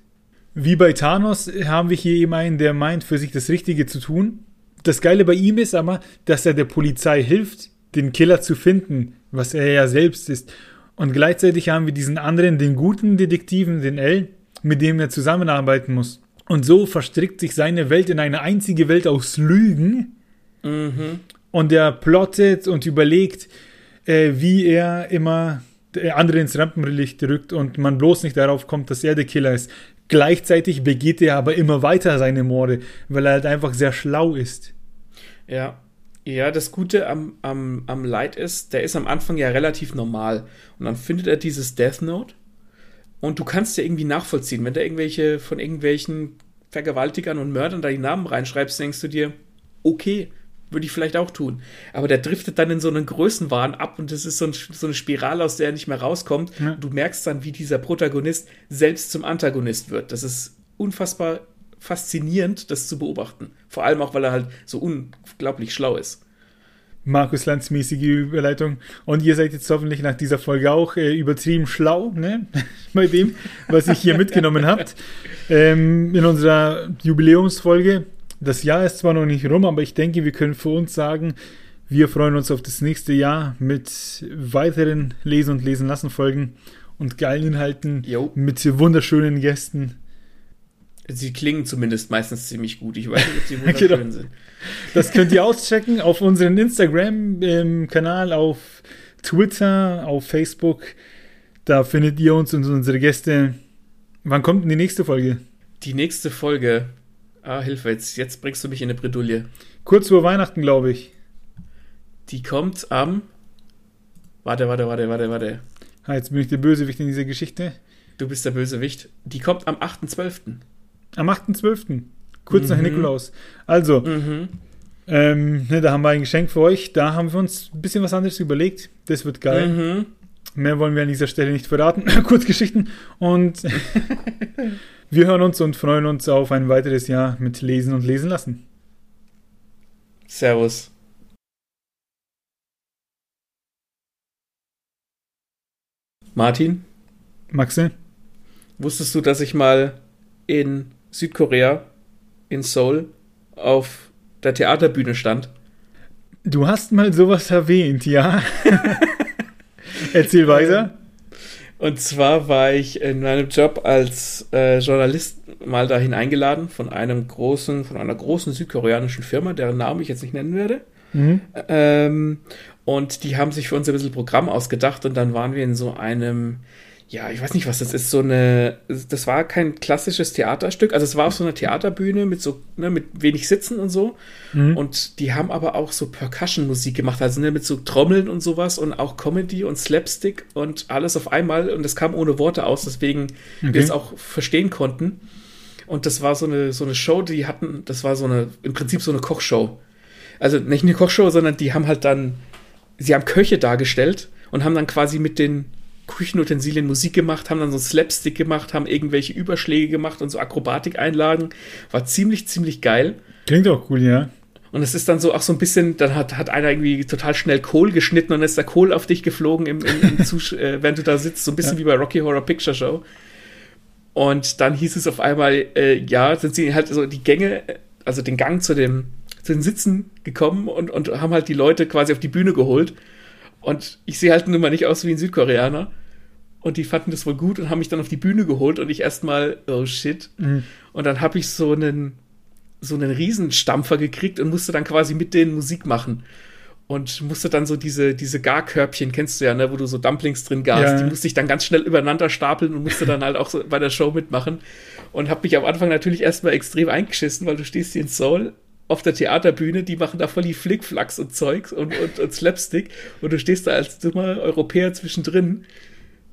Wie bei Thanos haben wir hier eben einen, der meint, für sich das Richtige zu tun. Das Geile bei ihm ist aber, dass er der Polizei hilft, den Killer zu finden, was er ja selbst ist. Und gleichzeitig haben wir diesen anderen, den guten Detektiven, den L, mit dem er zusammenarbeiten muss. Und so verstrickt sich seine Welt in eine einzige Welt aus Lügen. Und er plottet und überlegt, äh, wie er immer der andere ins Rampenlicht rückt und man bloß nicht darauf kommt, dass er der Killer ist. Gleichzeitig begeht er aber immer weiter seine Morde, weil er halt einfach sehr schlau ist. Ja. Ja, das Gute am, am, am Light ist, der ist am Anfang ja relativ normal. Und dann findet er dieses Death Note. Und du kannst ja irgendwie nachvollziehen, wenn da irgendwelche von irgendwelchen Vergewaltigern und Mördern da die Namen reinschreibst, denkst du dir, okay, würde ich vielleicht auch tun. Aber der driftet dann in so einen Größenwahn ab und das ist so, ein, so eine Spirale, aus der er nicht mehr rauskommt. Ja. Du merkst dann, wie dieser Protagonist selbst zum Antagonist wird. Das ist unfassbar faszinierend, das zu beobachten. Vor allem auch, weil er halt so unglaublich schlau ist. Markus Lanz-mäßige Überleitung. Und ihr seid jetzt hoffentlich nach dieser Folge auch äh, übertrieben schlau, ne? Bei dem, was ich hier mitgenommen habt. Ähm, in unserer Jubiläumsfolge. Das Jahr ist zwar noch nicht rum, aber ich denke, wir können für uns sagen, wir freuen uns auf das nächste Jahr mit weiteren Lesen und Lesen lassen Folgen und geilen Inhalten Jo. mit wunderschönen Gästen. Sie klingen zumindest meistens ziemlich gut. Ich weiß nicht, ob sie wunderschön Genau. sind. Das könnt ihr auschecken auf unseren Instagram-Kanal, auf Twitter, auf Facebook. Da findet ihr uns und unsere Gäste. Wann kommt denn die nächste Folge? Die nächste Folge. Ah, Hilfe, jetzt, jetzt bringst du mich in eine Bredouille. Kurz vor Weihnachten, glaube ich. Die kommt am. Warte, warte, warte, warte, warte. Ah, jetzt bin ich der Bösewicht in dieser Geschichte. Du bist der Bösewicht. Die kommt am 8.12. Am 8.12. Kurz nach Mhm. Nikolaus. Also, Mhm. ähm, ne, da haben wir ein Geschenk für euch. Da haben wir uns ein bisschen was anderes überlegt. Das wird geil. Mhm. Mehr wollen wir an dieser Stelle nicht verraten. Kurzgeschichten. Und wir hören uns und freuen uns auf ein weiteres Jahr mit Lesen und Lesen lassen. Servus. Martin, Maxe? wusstest du, dass ich mal in Südkorea, in Seoul, auf der Theaterbühne stand? Du hast mal sowas erwähnt, ja? Erzähl weiter. Und zwar war ich in meinem Job als äh, Journalist mal dahin eingeladen von einem großen, von einer großen südkoreanischen Firma, deren Namen ich jetzt nicht nennen werde. Mhm. Ähm, und die haben sich für uns ein bisschen Programm ausgedacht und dann waren wir in so einem, ja, ich weiß nicht, was das ist, so eine, das war kein klassisches Theaterstück, also es war auf so einer Theaterbühne mit so, ne, mit wenig Sitzen und so. Mhm. Und die haben aber auch so Percussion-Musik gemacht, also ne, mit so Trommeln und sowas und auch Comedy und Slapstick und alles auf einmal und das kam ohne Worte aus, deswegen Okay. wir es auch verstehen konnten. Und das war so eine, so eine Show, die hatten, das war so eine, im Prinzip so eine Kochshow. Also nicht eine Kochshow, sondern die haben halt dann, sie haben Köche dargestellt und haben dann quasi mit den Küchenutensilien Musik gemacht, haben dann so Slapstick gemacht, haben irgendwelche Überschläge gemacht und so Akrobatikeinlagen. War ziemlich, ziemlich geil. Klingt auch cool, ja. Und es ist dann so auch so ein bisschen, dann hat, hat einer irgendwie total schnell Kohl geschnitten und dann ist der Kohl auf dich geflogen, im, im, im äh, während du da sitzt, so ein bisschen Ja. wie bei Rocky Horror Picture Show. Und dann hieß es auf einmal, äh, ja, sind sie halt so die Gänge, also den Gang zu dem, zu den Sitzen gekommen und, und haben halt die Leute quasi auf die Bühne geholt. Und ich sehe halt nun mal nicht aus wie ein Südkoreaner. Und die fanden das wohl gut und haben mich dann auf die Bühne geholt und ich erstmal, oh shit. Mhm. Und dann habe ich so einen, so einen Riesenstampfer gekriegt und musste dann quasi mit denen Musik machen. Und musste dann so diese, diese Garkörbchen, kennst du ja, ne, wo du so Dumplings drin garst, Ja. die musste ich dann ganz schnell übereinander stapeln und musste dann halt auch so bei der Show mitmachen. Und habe mich am Anfang natürlich erstmal extrem eingeschissen, weil du stehst hier in Seoul auf der Theaterbühne, die machen da voll die Flickflacks und Zeugs und, und, und Slapstick und du stehst da als dummer Europäer zwischendrin.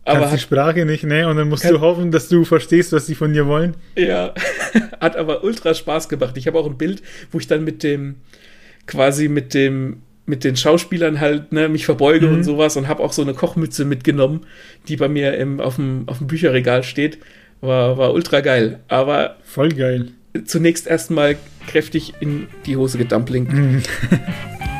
Aber Kannst die hat, Sprache nicht, ne? Und dann musst Kann- du hoffen, dass du verstehst, was sie von dir wollen. ja, hat aber ultra Spaß gemacht. Ich habe auch ein Bild, wo ich dann mit dem, quasi mit dem, mit den Schauspielern halt, ne, mich verbeuge Mhm. und sowas und habe auch so eine Kochmütze mitgenommen, die bei mir im, auf, dem, auf dem Bücherregal steht. War, war ultra geil. Aber Voll geil. zunächst erstmal kräftig in die Hose gedumplingt. Mhm.